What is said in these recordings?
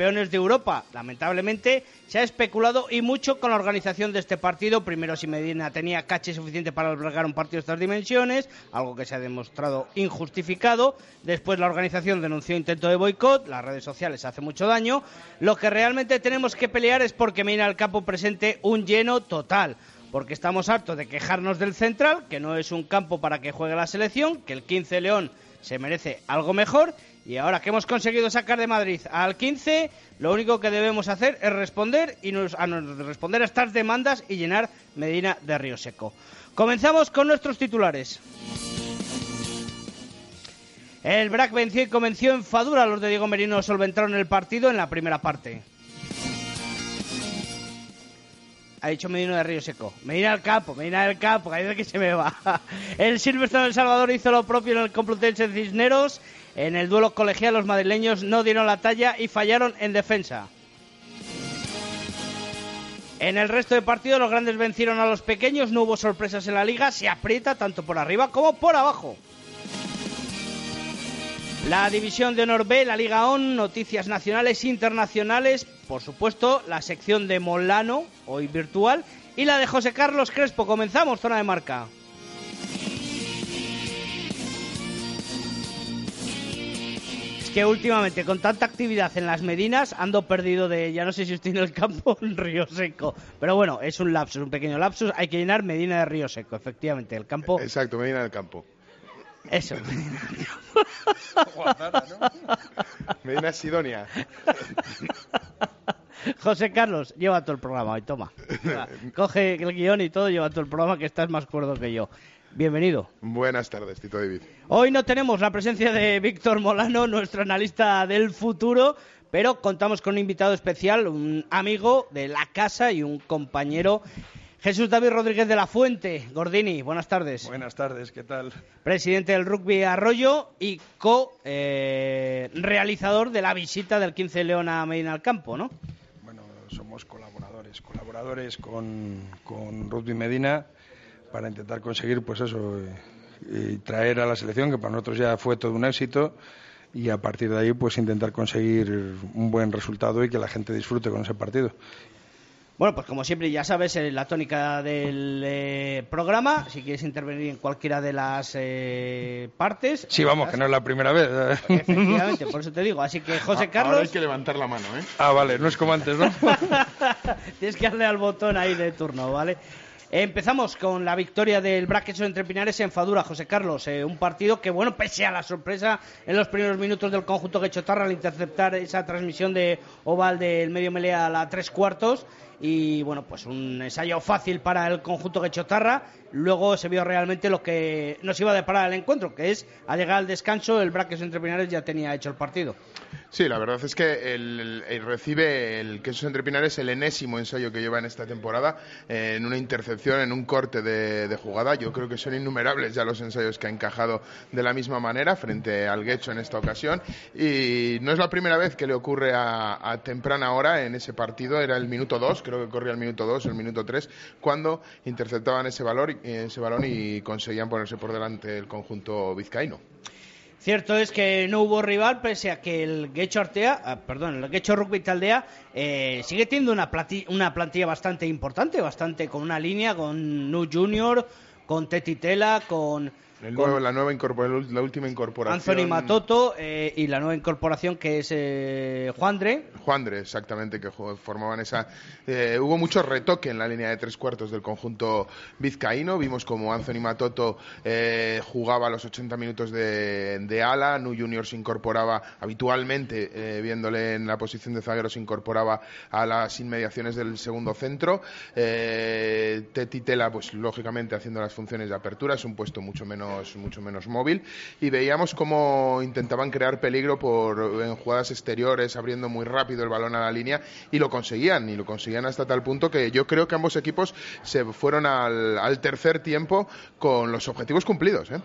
de Europa. Lamentablemente se ha especulado y mucho con la organización de este partido. Primero si Medina tenía caché suficiente para albergar un partido de estas dimensiones, algo que se ha demostrado injustificado. Después la organización denunció intento de boicot, las redes sociales hace mucho daño. Lo que realmente tenemos que pelear es porque Medina al campo presente un lleno total porque estamos hartos de quejarnos del central, que no es un campo para que juegue la selección, que el 15 León se merece algo mejor. Y ahora que hemos conseguido sacar de Madrid al 15, lo único que debemos hacer es responder y nos, a responder a estas demandas y llenar Medina de Río Seco. Comenzamos con nuestros titulares. El BRAC venció y convenció en Fadura. Los de Diego Merino solventaron el partido en la primera parte. Ha dicho Medina de Río Seco. Medina del campo, Medina del campo, que hay que se me va. El Silverstone El Salvador hizo lo propio en el Complutense Cisneros. En el duelo colegial los madrileños no dieron la talla y fallaron en defensa. En el resto de partidos los grandes vencieron a los pequeños, no hubo sorpresas en la liga, se aprieta tanto por arriba como por abajo. La división de honor B, la Liga ON, noticias nacionales internacionales, por supuesto, la sección de Molano, hoy virtual, y la de José Carlos Crespo. Comenzamos, zona de marca. Es que últimamente, con tanta actividad en las Medinas, ando perdido de, ya no sé si estoy en el campo o en Río Seco. Pero bueno, es un lapsus, un pequeño lapsus. Hay que llenar Medina de Río Seco, efectivamente, el campo. Exacto, Medina del campo. Eso. Medina Sidonia. José Carlos, lleva todo el programa hoy, toma. Coge el guion y todo, lleva todo el programa que estás más cuerdo que yo. Bienvenido. Buenas tardes, Tito David. Hoy no tenemos la presencia de Víctor Molano, nuestro analista del futuro, pero contamos con un invitado especial, un amigo de la casa y un compañero Jesús David Rodríguez de la Fuente, Gordini, buenas tardes. Buenas tardes, ¿qué tal? Presidente del Rugby Arroyo y co-realizador eh, de la visita del 15 León a Medina al Campo, ¿no? Bueno, somos colaboradores, colaboradores con, Rugby Medina para intentar conseguir, pues eso, eh, traer a la selección, que para nosotros ya fue todo un éxito, y a partir de ahí, pues intentar conseguir un buen resultado y que la gente disfrute con ese partido. Bueno, pues como siempre ya sabes eh, la tónica del eh, programa, si quieres intervenir en cualquiera de las eh, partes. Sí, vamos, que no es la primera vez. Efectivamente, por eso te digo. Así que José Carlos... Ahora hay que levantar la mano, ¿eh? Ah, vale, no es como antes, ¿no? Tienes que darle al botón ahí de turno, ¿vale? Empezamos con la victoria del Braqueso entre Pinares en Fadura, José Carlos. un partido que, bueno, pese a la sorpresa en los primeros minutos del conjunto que Tarra al interceptar esa transmisión de Oval del medio melea a la tres cuartos, y bueno, pues un ensayo fácil para el conjunto que chotarra. Luego se vio realmente lo que nos iba a deparar el encuentro, que es al llegar al descanso el Braques entre Pinares ya tenía hecho el partido. Sí, la verdad es que el, recibe el Quesos entre Pinares el enésimo ensayo que lleva en esta temporada en una intercepción, en un corte de, jugada. Yo creo que son innumerables ya los ensayos que ha encajado de la misma manera frente al Guecho en esta ocasión. Y no es la primera vez que le ocurre a, a temprana hora en ese partido, era el minuto 2, creo que corría el minuto 2, el minuto 3, cuando interceptaban ese, valor, ese balón y conseguían ponerse por delante el conjunto vizcaíno. Cierto es que no hubo rival, pese a que el Guecho Artea, ah, perdón, el Guecho Rugby Taldea eh, sigue teniendo una, una plantilla bastante importante, bastante con una línea, con Nu Junior, con Tetitela, con la nueva la última incorporación. Anthony Matoto eh, y la nueva incorporación que es eh, Juandre. Juandre, exactamente, que formaban esa. Eh, hubo mucho retoque en la línea de tres cuartos del conjunto vizcaíno. Vimos como Anthony Matoto eh, jugaba los 80 minutos de, ala. Nu Junior se incorporaba habitualmente, viéndole en la posición de zaguero, se incorporaba a las inmediaciones del segundo centro. Tetitela, pues lógicamente haciendo las funciones de apertura, es un puesto mucho menos mucho menos móvil y veíamos cómo intentaban crear peligro por en jugadas exteriores, abriendo muy rápido el balón a la línea y lo conseguían y lo conseguían hasta tal punto que yo creo que ambos equipos se fueron al, tercer tiempo con los objetivos cumplidos. ¿eh?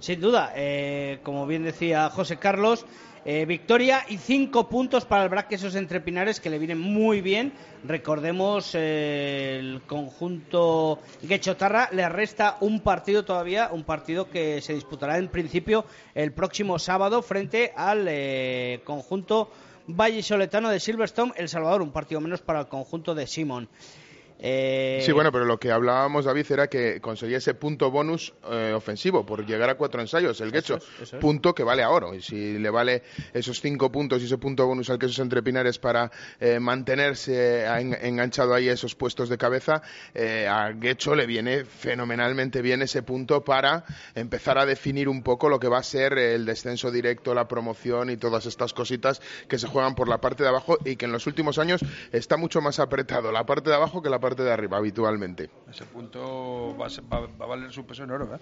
Sin duda, eh, como bien decía José Carlos, eh, victoria y cinco puntos para el Braquesos entre Pinares que le vienen muy bien. Recordemos eh, el conjunto Guechotarra le resta un partido todavía, un partido que se disputará en principio el próximo sábado frente al eh, conjunto Vallisoletano de Silverstone, El Salvador, un partido menos para el conjunto de Simon. Eh, sí, bueno, pero lo que hablábamos, David, era que conseguía ese punto bonus eh, ofensivo por llegar a cuatro ensayos, el Guecho, punto que vale a oro. Y si le vale esos cinco puntos y ese punto bonus al Quesos Entre Pinares para eh, mantenerse enganchado ahí a esos puestos de cabeza, a Guecho le viene fenomenalmente bien ese punto para empezar a definir un poco lo que va a ser el descenso directo, la promoción y todas estas cositas que se juegan por la parte de abajo y que en los últimos años está mucho más apretado la parte de abajo que la parte de arriba habitualmente. Ese punto va a, valer su peso en oro, ¿eh?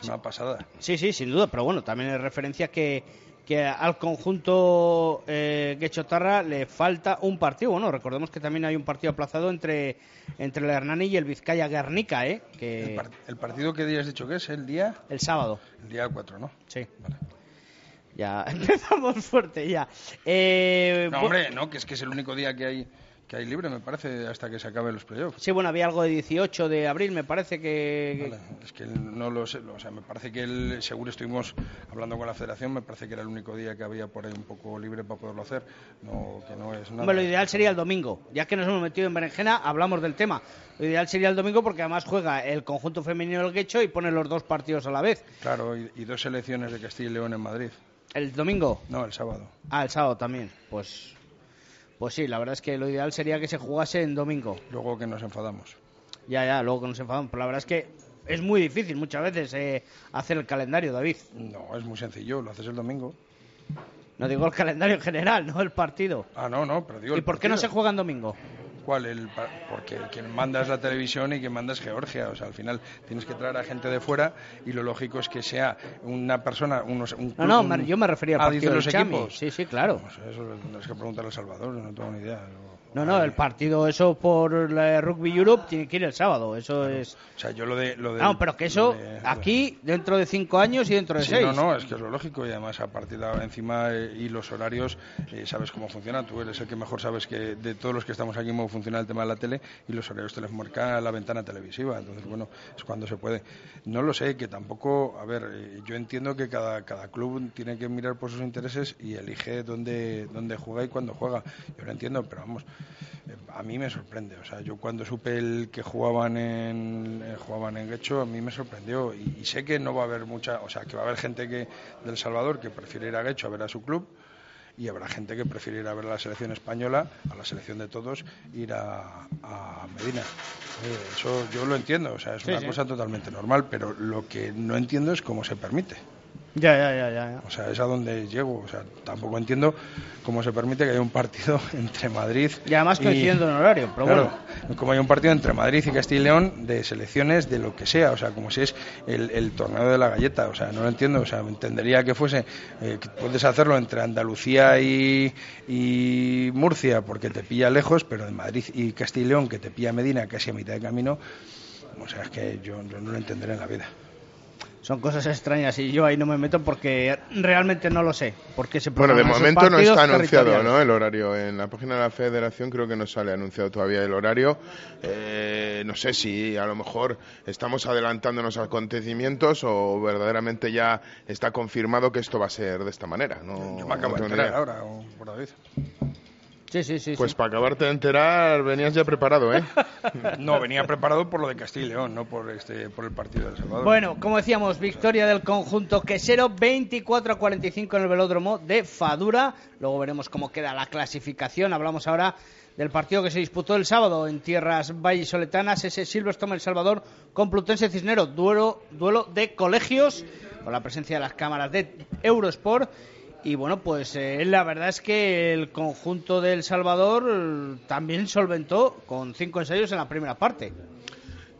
Es una pasada. Sí, sí, sin duda, pero bueno, también es referencia que, que al conjunto eh, Guechotarra le falta un partido. Bueno, recordemos que también hay un partido aplazado entre, entre el Hernani y el Vizcaya Guernica, ¿eh? Que... El, partido que día has dicho que es? ¿El día? El sábado. El día 4, ¿no? Sí. Ya empezamos fuerte ya. Eh, no, hombre, no, que es que es el único día que hay que hay libre, me parece, hasta que se acaben los playoffs. Sí, bueno, había algo de 18 de abril, me parece que... es que no lo sé, o sea, me parece que él, seguro estuvimos hablando con la federación, me parece que era el único día que había por ahí un poco libre para poderlo hacer, no, que no es nada. Hombre, lo ideal sería el domingo, ya que nos hemos metido en berenjena, hablamos del tema. Lo ideal sería el domingo porque además juega el conjunto femenino del Guecho y pone los dos partidos a la vez. Claro, y, y dos selecciones de Castilla y León en Madrid. ¿El domingo? No, el sábado. Ah, el sábado también. Pues pues sí, la verdad es que lo ideal sería que se jugase en domingo. Luego que nos enfadamos. Ya, ya, luego que nos enfadamos. Pero la verdad es que es muy difícil muchas veces eh, hacer el calendario, David. No, es muy sencillo, lo haces el domingo. No digo el calendario en general, no el partido. Ah, no, no, pero digo. ¿Y por qué no se juega en domingo? ¿Cuál? El, porque quien manda es la televisión y quien manda es Georgia. O sea, al final tienes que traer a gente de fuera y lo lógico es que sea una persona. Unos, un, no, no, yo me refería al ah, los equipos. Sí, sí, claro. eso tienes que preguntarle al Salvador, no tengo ni idea. No, no, el partido eso por la Rugby Europe tiene que ir el sábado, eso es... O sea, yo lo de... Lo no, pero que eso aquí dentro de cinco años y dentro de seis. No, no, es que es lo lógico y además a partir de ahora encima eh, y los horarios, eh, sabes cómo funciona, tú eres el que mejor sabes que de todos los que estamos aquí cómo funciona el tema de la tele y los horarios te les marca la ventana televisiva, entonces bueno, es cuando se puede. No lo sé, que tampoco, a ver, eh, yo entiendo que cada, cada club tiene que mirar por sus intereses y elige dónde, dónde juega y cuándo juega, yo lo entiendo, pero vamos a mí me sorprende. O sea, yo cuando supe el que jugaban en, eh, jugaban en Guecho, a mí me sorprendió. Y, sé que no va a haber mucha, o sea, que va a haber gente que del Salvador que prefiere ir a Guecho a ver a su club y habrá gente que prefiere ir a ver a la selección española, a la selección de todos, ir a, Medina. eso yo lo entiendo, o sea, es una cosa totalmente normal, pero lo que no entiendo es cómo se permite. Ya, ya, ya, ya, O sea, es a donde llego. O sea, tampoco entiendo cómo se permite que haya un partido entre Madrid. Y además coincidiendo en horario, pero bueno. Como hay un partido entre Madrid y Castilla y León de selecciones de lo que sea. O sea, como si es el, torneo de la galleta. O sea, no lo entiendo. O sea, entendería que fuese. Eh, que puedes hacerlo entre Andalucía y, y Murcia porque te pilla lejos, pero de Madrid y Castilla y León que te pilla Medina casi a mitad de camino. O sea, es que yo no lo entenderé en la vida son cosas extrañas y yo ahí no me meto porque realmente no lo sé. Porque se bueno, de momento no está anunciado ¿no? el horario. En la página de la Federación creo que no sale anunciado todavía el horario. Eh, no sé si a lo mejor estamos adelantándonos a acontecimientos o verdaderamente ya está confirmado que esto va a ser de esta manera. No, yo me acabo de enterar ahora, por Sí, sí, sí. Pues para acabarte de enterar, venías ya preparado, ¿eh? no, venía preparado por lo de Castilla y León, no por, este, por el partido del Salvador. Bueno, como decíamos, victoria del conjunto quesero, 24 a 45 en el velódromo de Fadura. Luego veremos cómo queda la clasificación. Hablamos ahora del partido que se disputó el sábado en tierras vallisoletanas, ese Silverstone El Salvador con Plutense Cisnero, duelo, duelo de colegios, con la presencia de las cámaras de Eurosport y bueno, pues eh, la verdad es que el conjunto del Salvador eh, también solventó con cinco ensayos en la primera parte.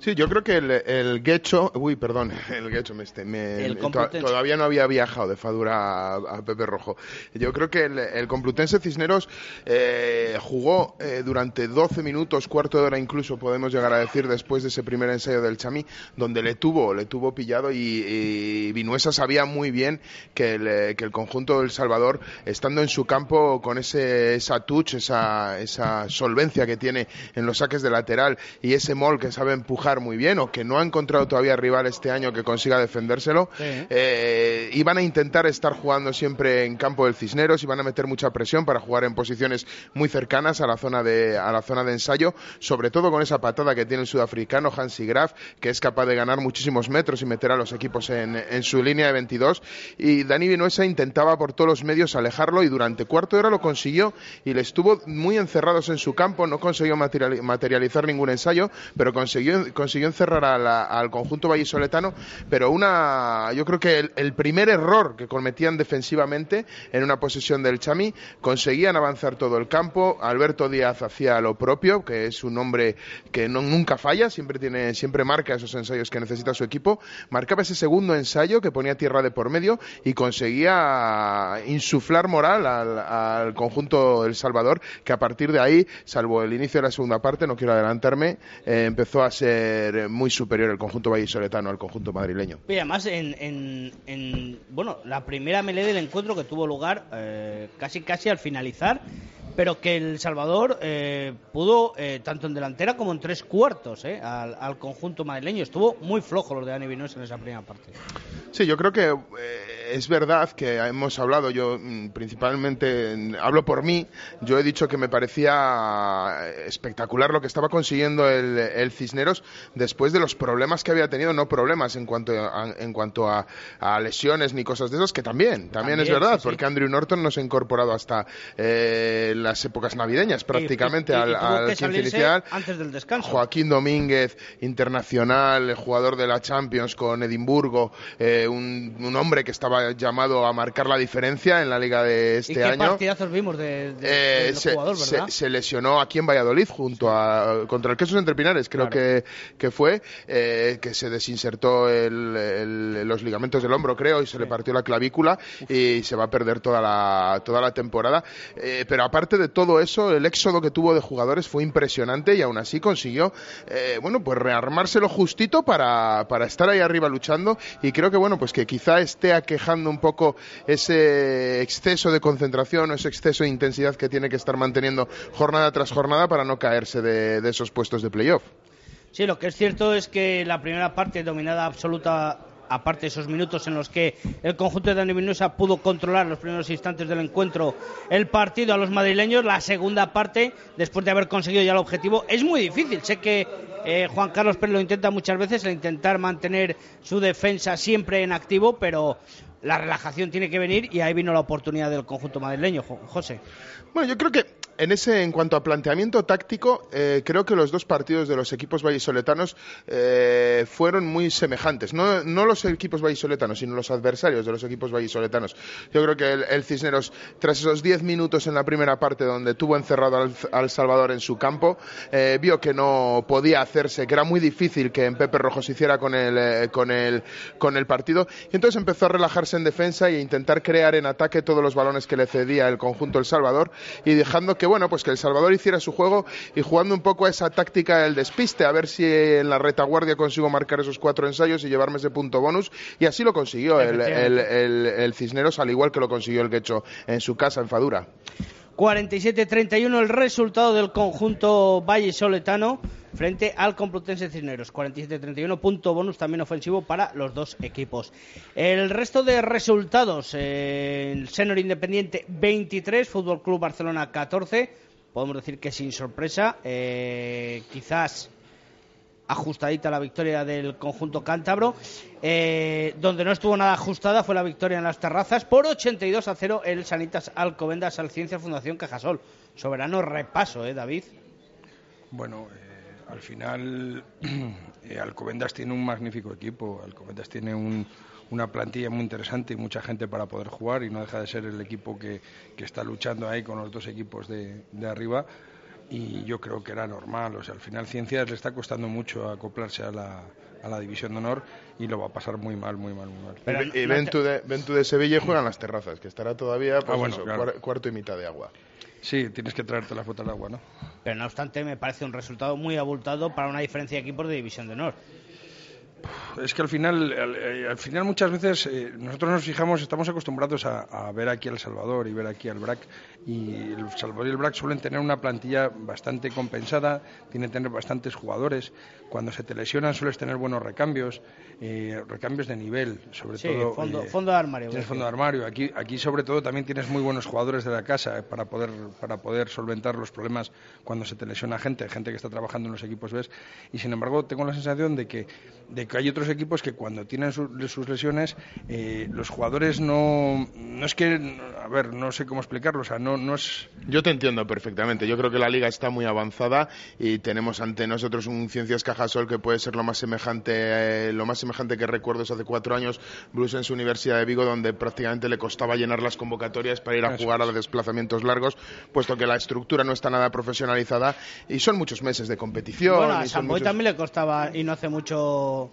Sí, yo creo que el, el Guecho, uy, perdón, el Guecho, me, este, me, todavía no había viajado de Fadura a, Pepe Rojo. Yo creo que el, Complutense Cisneros eh, jugó eh, durante 12 minutos, cuarto de hora incluso, podemos llegar a decir, después de ese primer ensayo del Chamí, donde le tuvo, le tuvo pillado y, Vinuesa sabía muy bien que el, eh, que el conjunto del Salvador, estando en su campo con ese, esa touch, esa, esa solvencia que tiene en los saques de lateral y ese mol que sabe empujar muy bien o que no ha encontrado todavía rival este año que consiga defendérselo, eh, iban a intentar estar jugando siempre en campo del Cisneros, iban a meter mucha presión para jugar en posiciones muy cercanas a la zona de, a la zona de ensayo, sobre todo con esa patada que tiene el sudafricano Hansi Graf, que es capaz de ganar muchísimos metros y meter a los equipos en, en su línea de 22. Y Dani Vinuesa intentaba por todos los medios alejarlo y durante cuarto de hora lo consiguió y le estuvo muy encerrados en su campo, no consiguió materializar ningún ensayo, pero consiguió, consiguió encerrar al conjunto vallisoletano. Pero una, yo creo que el, primer error que cometían defensivamente en una posesión del Chami, conseguían avanzar todo el campo. Alberto Díaz hacía lo propio, que es un hombre que no, nunca falla, siempre, tiene, siempre marca esos ensayos que necesita su equipo. Marcaba ese segundo ensayo que ponía tierra de por medio y conseguía insuflar moral al, conjunto El Salvador, que a partir de ahí, salvo el inicio de la segunda parte, no quiero adelantarme, eh, empezó a ser muy superior el conjunto vallisoletano al conjunto madrileño. Y además, en, bueno, la primera melee del encuentro que tuvo lugar eh, casi casi al finalizar, pero que El Salvador eh, pudo, eh, tanto en delantera como en tres cuartos, eh, al, conjunto madrileño. Estuvo muy flojo los de Dani Vinoes en esa primera parte. Sí, yo creo que es verdad que hemos hablado, yo mm, principalmente hablo por mí, yo he dicho que me parecía espectacular lo que estaba consiguiendo el, Cisneros después de los problemas que había tenido, no problemas en cuanto a, en cuanto a, lesiones ni cosas de esas, que también, también, es verdad, porque Andrew Norton no se ha incorporado hasta las épocas navideñas prácticamente al, al inicial. Antes del descanso. Joaquín Domínguez, internacional, jugador de la Champions con Edimburgo, eh, un, hombre que estaba llamado a marcar la diferencia en la liga de este ¿Y qué año. partidazos vimos de, eh, se, jugador, ¿verdad? Se, lesionó aquí en Valladolid junto a contra el Quesos Entre Pinares, creo que, que fue, eh, que se desinsertó los ligamentos del hombro, creo, y se le partió la clavícula y se va a perder toda la, toda la temporada. pero aparte de todo eso, el éxodo que tuvo de jugadores fue impresionante y aún así consiguió, eh, bueno, pues rearmárselo justito para, para estar ahí arriba luchando y creo que, bueno, pues que quizá esté aquejando un poco ese exceso de concentración o ese exceso de intensidad que tiene que estar manteniendo jornada tras jornada para no caerse de, de esos puestos de playoff. Sí, lo que es cierto es que la primera parte dominada absoluta aparte de esos minutos en los que el conjunto de Dani Vinosa pudo controlar los primeros instantes del encuentro el partido a los madrileños, la segunda parte, después de haber conseguido ya el objetivo, es muy difícil. Sé que eh, Juan Carlos Pérez lo intenta muchas veces, el intentar mantener su defensa siempre en activo, pero la relajación tiene que venir y ahí vino la oportunidad del conjunto madrileño, José. Bueno, yo creo que en ese, en cuanto a planteamiento táctico, eh, creo que los dos partidos de los equipos vallisoletanos eh, fueron muy semejantes. No, los equipos vallisoletanos, sino los adversarios de los equipos vallisoletanos. Yo creo que el, Cisneros, tras esos diez minutos en la primera parte donde tuvo encerrado al, Salvador en su campo, eh, vio que no podía hacerse, que era muy difícil que en Pepe Rojo se hiciera con el, con el, con el partido. Y entonces empezó a relajarse en defensa e intentar crear en ataque todos los balones que le cedía el conjunto El Salvador y dejando que bueno, pues que El Salvador hiciera su juego y jugando un poco a esa táctica del despiste, a ver si en la retaguardia consigo marcar esos cuatro ensayos y llevarme ese punto bonus. Y así lo consiguió el, el, Cisneros, al igual que lo consiguió el Quecho en su casa, en Fadura. 47-31 el resultado del conjunto Valle Soletano frente al Complutense Cisneros. 47-31, punto bonus también ofensivo para los dos equipos. El resto de resultados, eh, el Senor Independiente 23, Fútbol Club Barcelona 14. Podemos decir que sin sorpresa, eh, quizás ajustadita la victoria del conjunto cántabro. Eh, donde no estuvo nada ajustada fue la victoria en las terrazas por 82 a 0 el Sanitas Alcobendas al Ciencia Fundación Cajasol. Soberano repaso, ¿eh, David? Bueno, al final, eh, Alcobendas tiene un magnífico equipo. Alcobendas tiene una plantilla muy interesante y mucha gente para poder jugar y no deja de ser el equipo que, está luchando ahí con los dos equipos de, arriba y yo creo que era normal. O sea, al final Ciencias le está costando mucho acoplarse a la, a la división de honor y lo va a pasar muy mal, muy mal, muy mal. y, Ventu, de, Ventu de Sevilla juegan las terrazas, que estará todavía pues ah, cuarto y mitad de agua. Sí, tienes que traerte la foto al agua, ¿no? Pero no obstante, me parece un resultado muy abultado para una diferencia de equipos de División de Honor. Es que al final, al, final muchas veces eh, nosotros nos fijamos, estamos acostumbrados a, ver aquí al Salvador y ver aquí al BRAC y el Salvador y el BRAC suelen tener una plantilla bastante compensada, tienen que tener bastantes jugadores. Cuando se te lesionan sueles tener buenos recambios, eh, recambios de nivel, sobre todo. Fondo, fondo de armario. Tienes fondo de armario. Aquí, aquí sobre todo también tienes muy buenos jugadores de la casa para poder para poder solventar los problemas cuando se te lesiona gente, gente que está trabajando en los equipos B. Y sin embargo tengo la sensación de que de que hay otros equipos que cuando tienen sus lesiones, eh, los jugadores no, no es que, a ver, no sé cómo explicarlo, o sea, no, no es... Yo te entiendo perfectamente, yo creo que la liga está muy avanzada y tenemos ante nosotros un Ciencias Cajasol que puede ser lo más semejante, eh, lo más semejante que recuerdo es hace cuatro años, Bruce en su Universidad de Vigo, donde prácticamente le costaba llenar las convocatorias para ir a jugar a los desplazamientos largos, puesto que la estructura no está nada profesionalizada y son muchos meses de competición. Bueno, a Samboy también le costaba y no hace mucho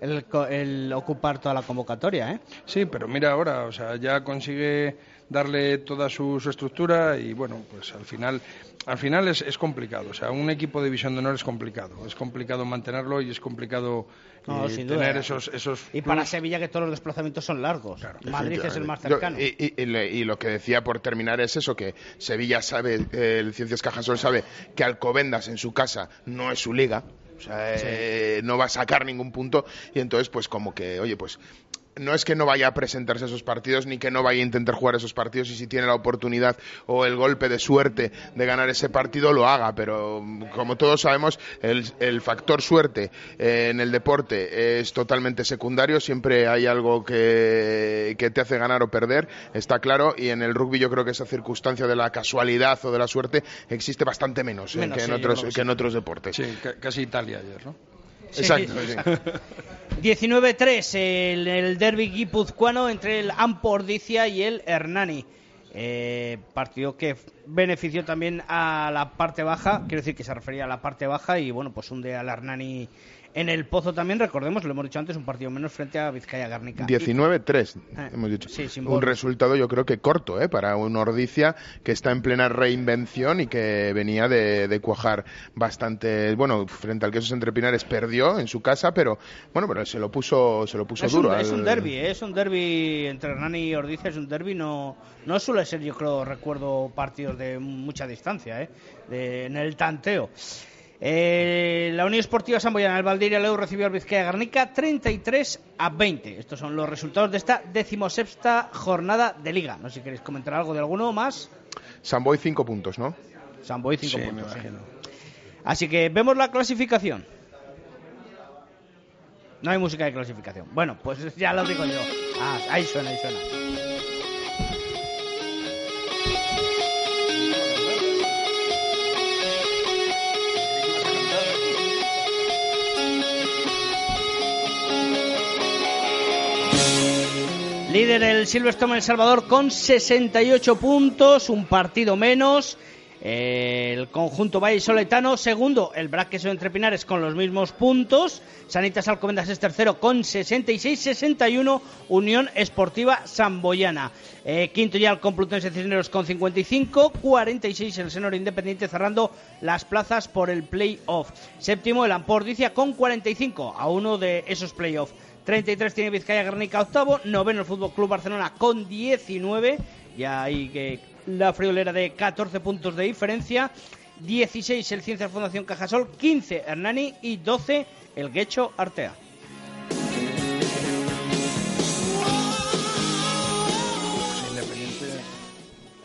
el, ocupar toda la convocatoria, ¿eh? Sí, pero mira ahora, o sea, ya consigue darle toda su, estructura y bueno, pues al final, al final es, es, complicado. O sea, un equipo de división de honor es complicado. Es complicado mantenerlo y es complicado eh, tener esos, esos. Y para Sevilla que todos los desplazamientos son largos. Madrid es el más cercano. y, lo que decía por terminar es eso que Sevilla sabe, el Ciencias Cajasol sabe que Alcobendas en su casa no es su liga o sea, eh, no va a sacar ningún punto y entonces pues como que, oye, pues no es que no vaya a presentarse a esos partidos ni que no vaya a intentar jugar esos partidos y si tiene la oportunidad o el golpe de suerte de ganar ese partido lo haga, pero como todos sabemos el, factor suerte eh, en el deporte es totalmente secundario, siempre hay algo que, te hace ganar o perder, está claro, y en el rugby yo creo que esa circunstancia de la casualidad o de la suerte existe bastante menos, eh, que, en otros, que en otros deportes. Sí, casi Italia ayer, ¿no? Exacto. 19-3 el, el derby guipuzcoano entre el Ampordicia y el Hernani. Eh, partido que benefició también a la parte baja, quiero decir que se refería a la parte baja y bueno, pues hunde al Hernani en el Pozo también, recordemos, lo hemos dicho antes, un partido menos frente a Vizcaya Garnica. 19-3, eh, hemos dicho. un resultado yo creo que corto, ¿eh? Para un Ordicia que está en plena reinvención y que venía de, cuajar bastante. Bueno, frente al Quesos Entre Pinares perdió en su casa, pero bueno, pero se lo puso, se lo puso duro. Es un derby, ¿eh? es un derby entre Hernani y Ordicia, es un derby, no, no suele ser, yo creo, recuerdo partidos de mucha distancia, ¿eh? en el tanteo. Eh, la Unión Esportiva Samboyana, el Valdiria Leu recibió al Vizcaya Garnica 33 a 20. Estos son los resultados de esta decimosexta jornada de Liga. No sé si queréis comentar algo de alguno más. Samboy 5 puntos, ¿no? Samboy 5 puntos. Así que vemos la clasificación. No hay música de clasificación. Bueno, pues ya lo digo yo. Ah, ahí suena, ahí suena. Líder el Silverstone El Salvador con 68 puntos, un partido menos. El conjunto Valle Soletano, segundo, el Braqueso Entre Pinares con los mismos puntos. Sanitas Alcobendas es tercero con 66-61. Unión Esportiva Samboyana. Eh, quinto ya el Complutense Cisneros con 55. 46 el Senor Independiente cerrando las plazas por el playoff. Séptimo el Ampordicia con 45 a uno de esos playoffs. 33 tiene Vizcaya Guernica octavo, noveno el Fútbol Club Barcelona con 19, ya hay que la friolera de 14 puntos de diferencia, 16 el Ciencias Fundación Cajasol, 15 Hernani y 12 el Guecho Artea.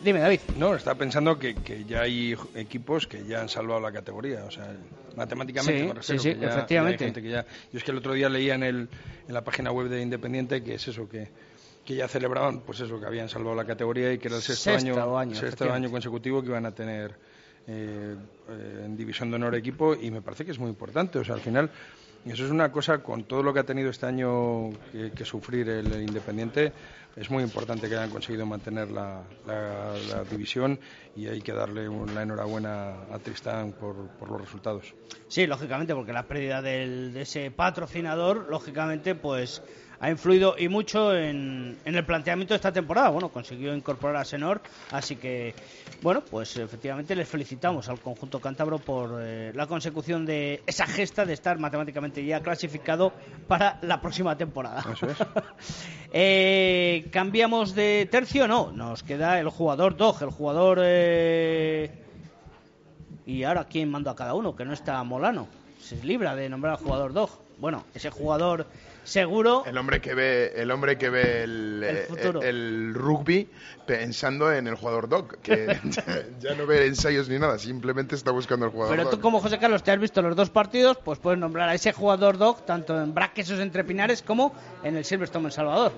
Dime, David. No, estaba pensando que, ya hay equipos que ya han salvado la categoría, o sea, matemáticamente sí, sí, efectivamente. Yo es que el otro día leía en, el, en la página web de Independiente que es eso, que, que ya celebraban, pues eso, que habían salvado la categoría y que era el sexto, año, sexto año consecutivo que iban a tener eh, eh, en división de honor equipo y me parece que es muy importante, o sea, al final eso es una cosa con todo lo que ha tenido este año que, sufrir el Independiente es muy importante que hayan conseguido mantener la, división y hay que darle la enhorabuena a Tristán por, los resultados. Sí, lógicamente, porque la pérdida de ese patrocinador, lógicamente, pues ha influido y mucho en, el planteamiento de esta temporada. Bueno, consiguió incorporar a Senor, así que, bueno, pues efectivamente les felicitamos al conjunto cántabro por eh, la consecución de esa gesta de estar matemáticamente ya clasificado para la próxima temporada. Eh, cambiamos de tercio, no, nos queda el jugador Dog, el jugador. Eh, y ahora, ¿quién manda a cada uno? Que no está Molano. Se libra de nombrar al jugador Dog. Bueno, ese jugador seguro. El hombre que ve, el hombre que ve el, el, rugby pensando en el jugador Dog, que ya, no ve ensayos ni nada, simplemente está buscando el jugador Pero tú, como José Carlos, te has visto los dos partidos, pues puedes nombrar a ese jugador Dog tanto en Braquesos entre Pinares como en el Silverstone en Salvador.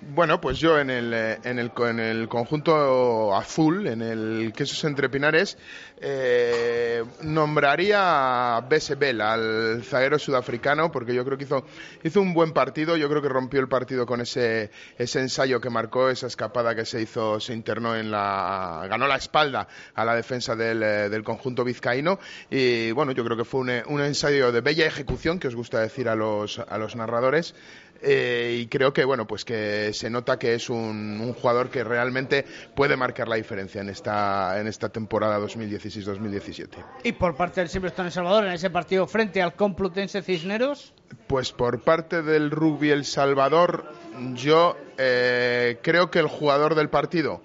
Bueno, pues yo en el, eh, en el, en el conjunto azul, en el Quesos Entre Pinares, eh, nombraría a Bessebel, al zaguero sudafricano, porque yo creo que hizo, hizo un buen partido, yo creo que rompió el partido con ese, ese ensayo que marcó, esa escapada que se hizo, se internó en la, ganó la espalda a la defensa del, eh, conjunto vizcaíno, y bueno, yo creo que fue un, un ensayo de bella ejecución, que os gusta decir a los, a los narradores, eh, y creo que bueno pues que se nota que es un, jugador que realmente puede marcar la diferencia en esta en esta temporada 2016-2017 y por parte del Silverstone El Salvador en ese partido frente al Complutense Cisneros pues por parte del Rugby El Salvador yo eh, creo que el jugador del partido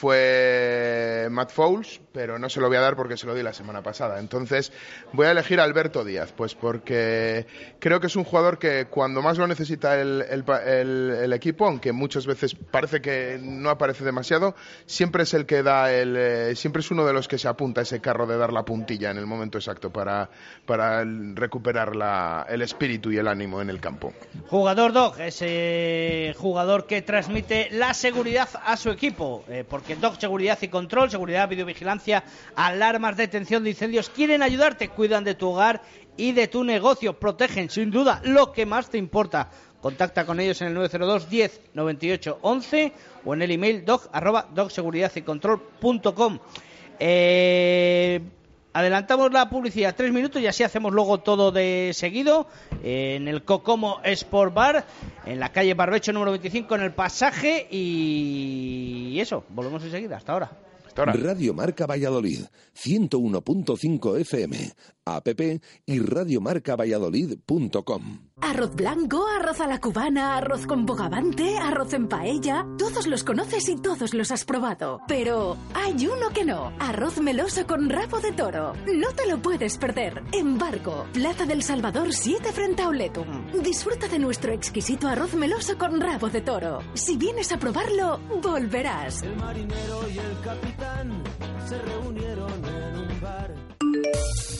fue Matt Fowles, pero no se lo voy a dar porque se lo di la semana pasada. Entonces voy a elegir a Alberto Díaz, pues porque creo que es un jugador que cuando más lo necesita el, el, equipo, aunque muchas veces parece que no aparece demasiado, siempre es el que da el, eh, siempre es uno de los que se apunta a ese carro de dar la puntilla en el momento exacto para, para recuperar la, el espíritu y el ánimo en el campo. Jugador Dog, ese jugador que transmite la seguridad a su equipo, eh, que Dog Seguridad y Control, Seguridad, Videovigilancia, Alarmas, Detención de Incendios quieren ayudarte, cuidan de tu hogar y de tu negocio, protegen sin duda lo que más te importa. Contacta con ellos en el 902 10 98 11 o en el email Eh, adelantamos la publicidad tres minutos y así hacemos luego todo de seguido en el Cocomo Sport Bar en la calle Barbecho número 25 en el pasaje y eso, volvemos enseguida, hasta ahora. Hasta ahora. Radio Marca Valladolid, 101.5 FM, app y radiomarcavalladolid.com. Arroz blanco, arroz a la cubana, arroz con bogavante, arroz en paella. Todos los conoces y todos los has probado. Pero hay uno que no. Arroz meloso con rabo de toro. No te lo puedes perder. Embargo, Plaza del Salvador 7 frente a Oletum. Disfruta de nuestro exquisito arroz meloso con rabo de toro. Si vienes a probarlo, volverás. El marinero y el capitán se reunieron en un bar.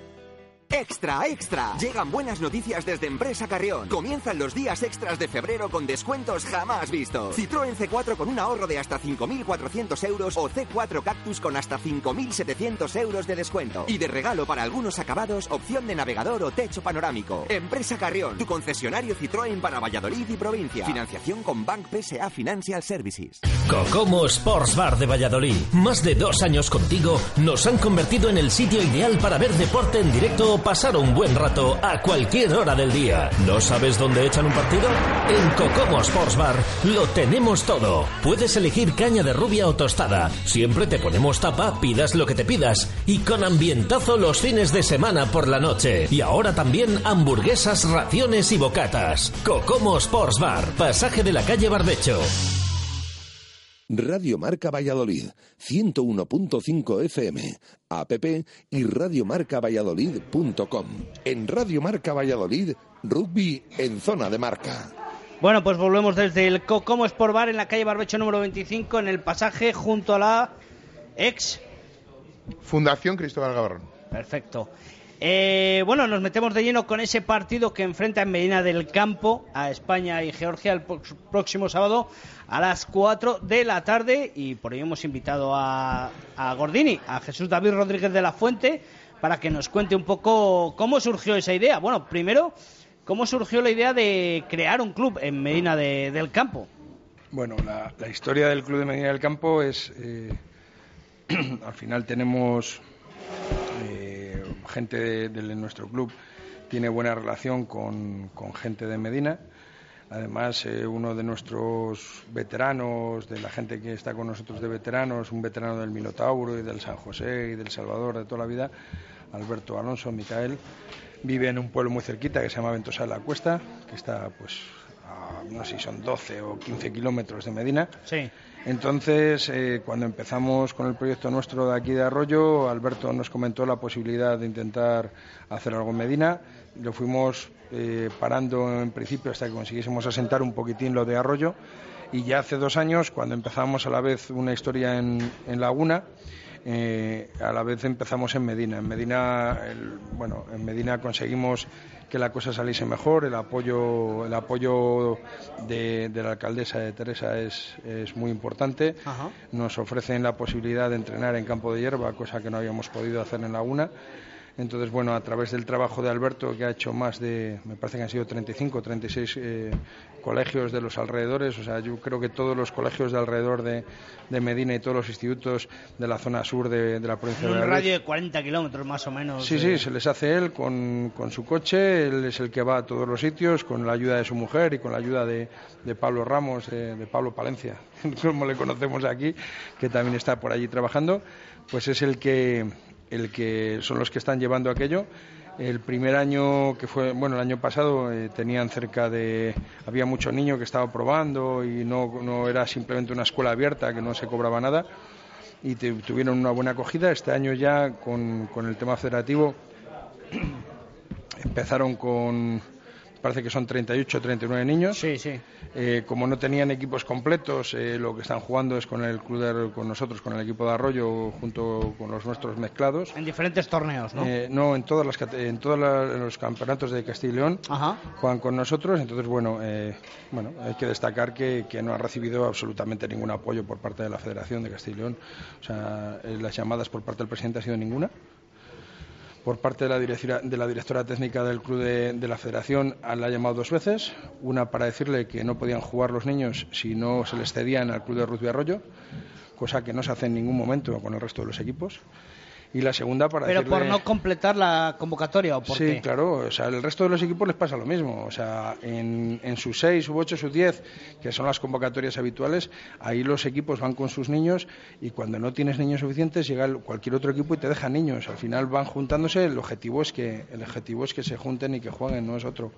Extra, extra. Llegan buenas noticias desde Empresa Carrión. Comienzan los días extras de febrero con descuentos jamás vistos. Citroën C4 con un ahorro de hasta 5.400 euros o C4 Cactus con hasta 5.700 euros de descuento. Y de regalo para algunos acabados, opción de navegador o techo panorámico. Empresa Carrión, tu concesionario Citroën para Valladolid y provincia. Financiación con Bank PSA Financial Services. Cocomo Sports Bar de Valladolid. Más de dos años contigo nos han convertido en el sitio ideal para ver deporte en directo pasar un buen rato a cualquier hora del día. ¿No sabes dónde echan un partido? En Cocomo Sports Bar lo tenemos todo. Puedes elegir caña de rubia o tostada. Siempre te ponemos tapa, pidas lo que te pidas. Y con ambientazo los fines de semana por la noche. Y ahora también hamburguesas, raciones y bocatas. Cocomo Sports Bar, pasaje de la calle Barbecho. Radio Marca Valladolid, 101.5 FM, app y radiomarcavalladolid.com. En Radio Marca Valladolid, rugby en zona de marca. Bueno, pues volvemos desde el Cocomo Sport Bar en la calle Barbecho número 25, en el pasaje junto a la ex Fundación Cristóbal Gavarrón. Perfecto. Eh, bueno, nos metemos de lleno con ese partido que enfrenta en Medina del Campo a España y Georgia el próximo sábado a las 4 de la tarde y por ello hemos invitado a, a Gordini, a Jesús David Rodríguez de la Fuente, para que nos cuente un poco cómo surgió esa idea. Bueno, primero, ¿cómo surgió la idea de crear un club en Medina del Campo? Bueno, la, historia del club de Medina del Campo es, eh, al final tenemos eh, gente de, nuestro club tiene buena relación con, gente de Medina. Además, eh, uno de nuestros veteranos, de la gente que está con nosotros de veteranos, un veterano del Minotauro y del San José y del Salvador de toda la vida, Alberto Alonso Micael, vive en un pueblo muy cerquita que se llama Ventosa de la Cuesta, que está pues no sé si son 12 o 15 kilómetros de Medina. Sí. Entonces, eh, cuando empezamos con el proyecto nuestro de aquí de Arroyo, Alberto nos comentó la posibilidad de intentar hacer algo en Medina. Lo fuimos eh, parando en principio hasta que consiguiésemos asentar un poquitín lo de Arroyo. Y ya hace dos años, cuando empezamos a la vez una historia en, Laguna, eh, a la vez empezamos en Medina. En Medina, bueno, en Medina conseguimos que la cosa saliese mejor. El apoyo, el apoyo de, la alcaldesa de Teresa es, es muy importante. Nos ofrecen la posibilidad de entrenar en campo de hierba, cosa que no habíamos podido hacer en Laguna. Entonces, bueno, a través del trabajo de Alberto, que ha hecho más de, me parece que han sido 35 o 36 eh, colegios de los alrededores, o sea, yo creo que todos los colegios de alrededor de, Medina y todos los institutos de la zona sur de, la provincia de Valladolid. Un radio de 40 kilómetros más o menos. Sí, sí, se les hace él con, con, su coche, él es el que va a todos los sitios, con la ayuda de su mujer y con la ayuda de, Pablo Ramos, de Pablo Palencia, como le conocemos aquí, que también está por allí trabajando, pues es el que el que son los que están llevando aquello. El primer año que fue, bueno, el año pasado eh, tenían cerca de, había muchos niños que estaban probando y no, no era simplemente una escuela abierta que no se cobraba nada y tuvieron una buena acogida. Este año ya con, con el tema federativo empezaron con parece que son 38 o 39 niños. Sí, sí. Eh, como no tenían equipos completos, eh, lo que están jugando es con el club con nosotros, con el equipo de Arroyo, junto con los nuestros mezclados. En diferentes torneos, ¿no? Eh, no, en todas las en todos los campeonatos de Castilla y León juegan con nosotros. Entonces, bueno, bueno, hay que destacar que, que, no ha recibido absolutamente ningún apoyo por parte de la Federación de Castilla y León. O sea, las llamadas por parte del presidente ha sido ninguna por parte de la, de la directora técnica del club de, la federación la ha llamado dos veces, una para decirle que no podían jugar los niños si no se les cedían al club de rugby Arroyo, cosa que no se hace en ningún momento con el resto de los equipos y la segunda para Pero por no completar la convocatoria o por Sí, claro, o sea, el resto de los equipos les pasa lo mismo, o sea, en, en sus seis, u ocho, sus diez, que son las convocatorias habituales, ahí los equipos van con sus niños y cuando no tienes niños suficientes llega cualquier otro equipo y te deja niños, al final van juntándose, el objetivo es que el objetivo es que se junten y que jueguen, no es otro.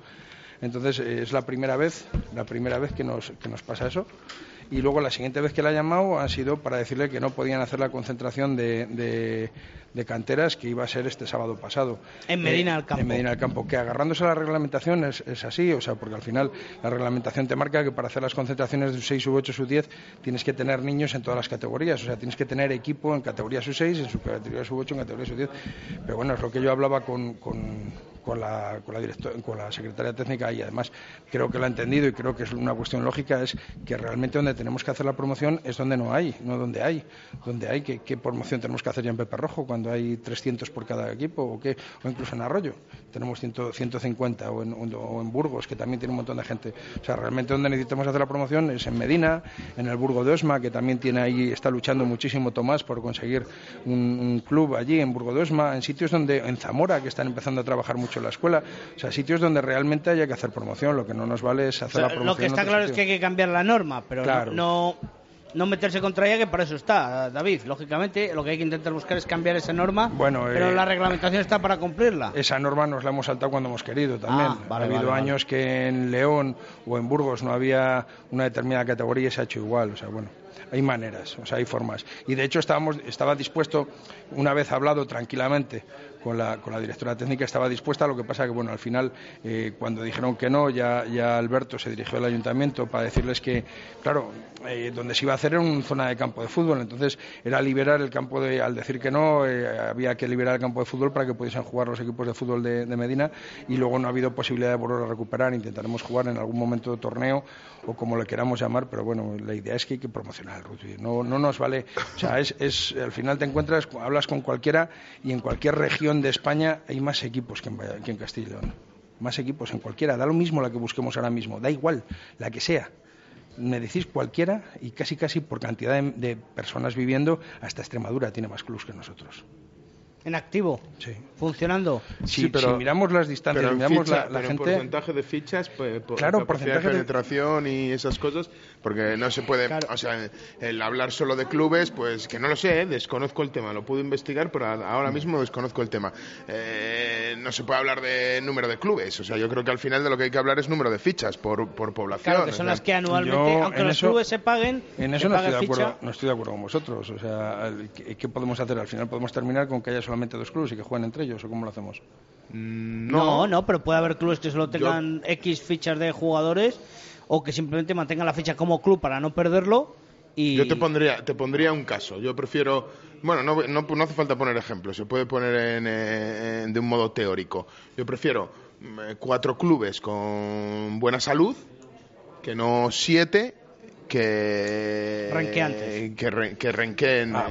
Entonces es la primera vez, la primera vez que nos, que nos pasa eso y luego la siguiente vez que la ha llamado ha sido para decirle que no podían hacer la concentración de, de, de canteras que iba a ser este sábado pasado. En Medina Eh, del Campo. En Medina del Campo, que agarrándose a la reglamentación es, es así, o sea, porque al final la reglamentación te marca que para hacer las concentraciones de sub-6, sub-8, sub-10 tienes que tener niños en todas las categorías, o sea, tienes que tener equipo en categoría sub-6, en su categoría sub-8, en categoría sub-10. Pero bueno, es lo que yo hablaba con, con, con la, con, la directo- con la secretaria técnica y además creo que lo ha entendido y creo que es una cuestión lógica, es que realmente donde tenemos que hacer la promoción es donde no hay, no donde hay. Donde hay, ¿qué, promoción tenemos que hacer ya en Pepe Rojo cuando hay 300 por cada equipo o, qué? o incluso en Arroyo? Tenemos 100 150 o en, o en Burgos, que también tiene un montón de gente. O sea, realmente donde necesitamos hacer la promoción es en Medina, en el Burgo de Osma, que también tiene ahí, está luchando muchísimo Tomás por conseguir un, un club allí en Burgo de Osma, en sitios donde, en Zamora, que están empezando a trabajar mucho la escuela, o sea, sitios donde realmente haya que hacer promoción, lo que no nos vale es O hacer sea, la promoción. lo que está claro es que hay que cambiar la norma, pero no- Claro. no, no meterse contra ella, que para eso está, David. Lógicamente, lo que hay que intentar buscar es cambiar esa norma, Bueno, pero eh, la reglamentación está para cumplirla. Esa norma nos la hemos saltado cuando hemos querido también. Ah, vale, ha habido vale, vale. años que en León o en Burgos no había una determinada categoría y se ha hecho igual. O sea, bueno, hay maneras, o sea, hay formas. Y de hecho estábamos, estaba dispuesto, una vez hablado tranquilamente con la, con la directora técnica, estaba dispuesta. Lo que pasa que, bueno, al final, eh, cuando dijeron que no, ya, ya Alberto se dirigió al ayuntamiento para decirles que, claro, eh, donde se iba a hacer era una zona de campo de fútbol. Entonces era liberar el campo de, al decir que no, eh, había que liberar el campo de fútbol para que pudiesen jugar los equipos de fútbol de, Medina y luego no ha habido posibilidad de volver a recuperar. Intentaremos jugar en algún momento de torneo o como le queramos llamar, pero bueno, la idea es que hay que promocionar el rugby. No, no nos vale, o sea, es, es, al final te encuentras, hablas con cualquiera y en cualquier región de España hay más equipos que en, que en Castilla y León. Más equipos en cualquiera, da lo mismo la que busquemos ahora mismo, da igual, la que sea. Me decís cualquiera y casi casi por cantidad de, de personas viviendo, hasta Extremadura tiene más clubs que nosotros. En activo, Sí. funcionando. Si, si miramos las distancias, pero miramos ficha- la, la pero en gente. porcentaje de fichas, pues, por Claro, porcentaje de de- penetración y esas cosas, porque no se puede, o sea, el hablar solo de clubes, pues que no lo sé, ¿eh? desconozco el tema, lo puedo investigar, pero ahora Mm. mismo desconozco el tema. Eh, no se puede hablar de número de clubes, o sea, yo creo que al final de lo que hay que hablar es número de fichas por, por población. Claro, que o son sea, las que anualmente, Yo aunque los eso- clubes se paguen, En se eso no paga estoy, de ficha. acuerdo, no estoy de acuerdo con vosotros. O sea, ¿qué, qué podemos hacer? Al final podemos terminar con que haya solamente dos clubes y que jueguen entre ellos, ¿o cómo lo hacemos? No, no, pero puede haber clubes que solo tengan X fichas de jugadores o que simplemente mantengan la ficha como club para no perderlo. Y... Yo te pondría, te pondría un caso. Yo prefiero, bueno, no, no, no hace falta poner ejemplos, se puede poner en, de un modo teórico. Yo prefiero mm, cuatro clubes con buena salud que no siete que que, re- que renqueen Ah,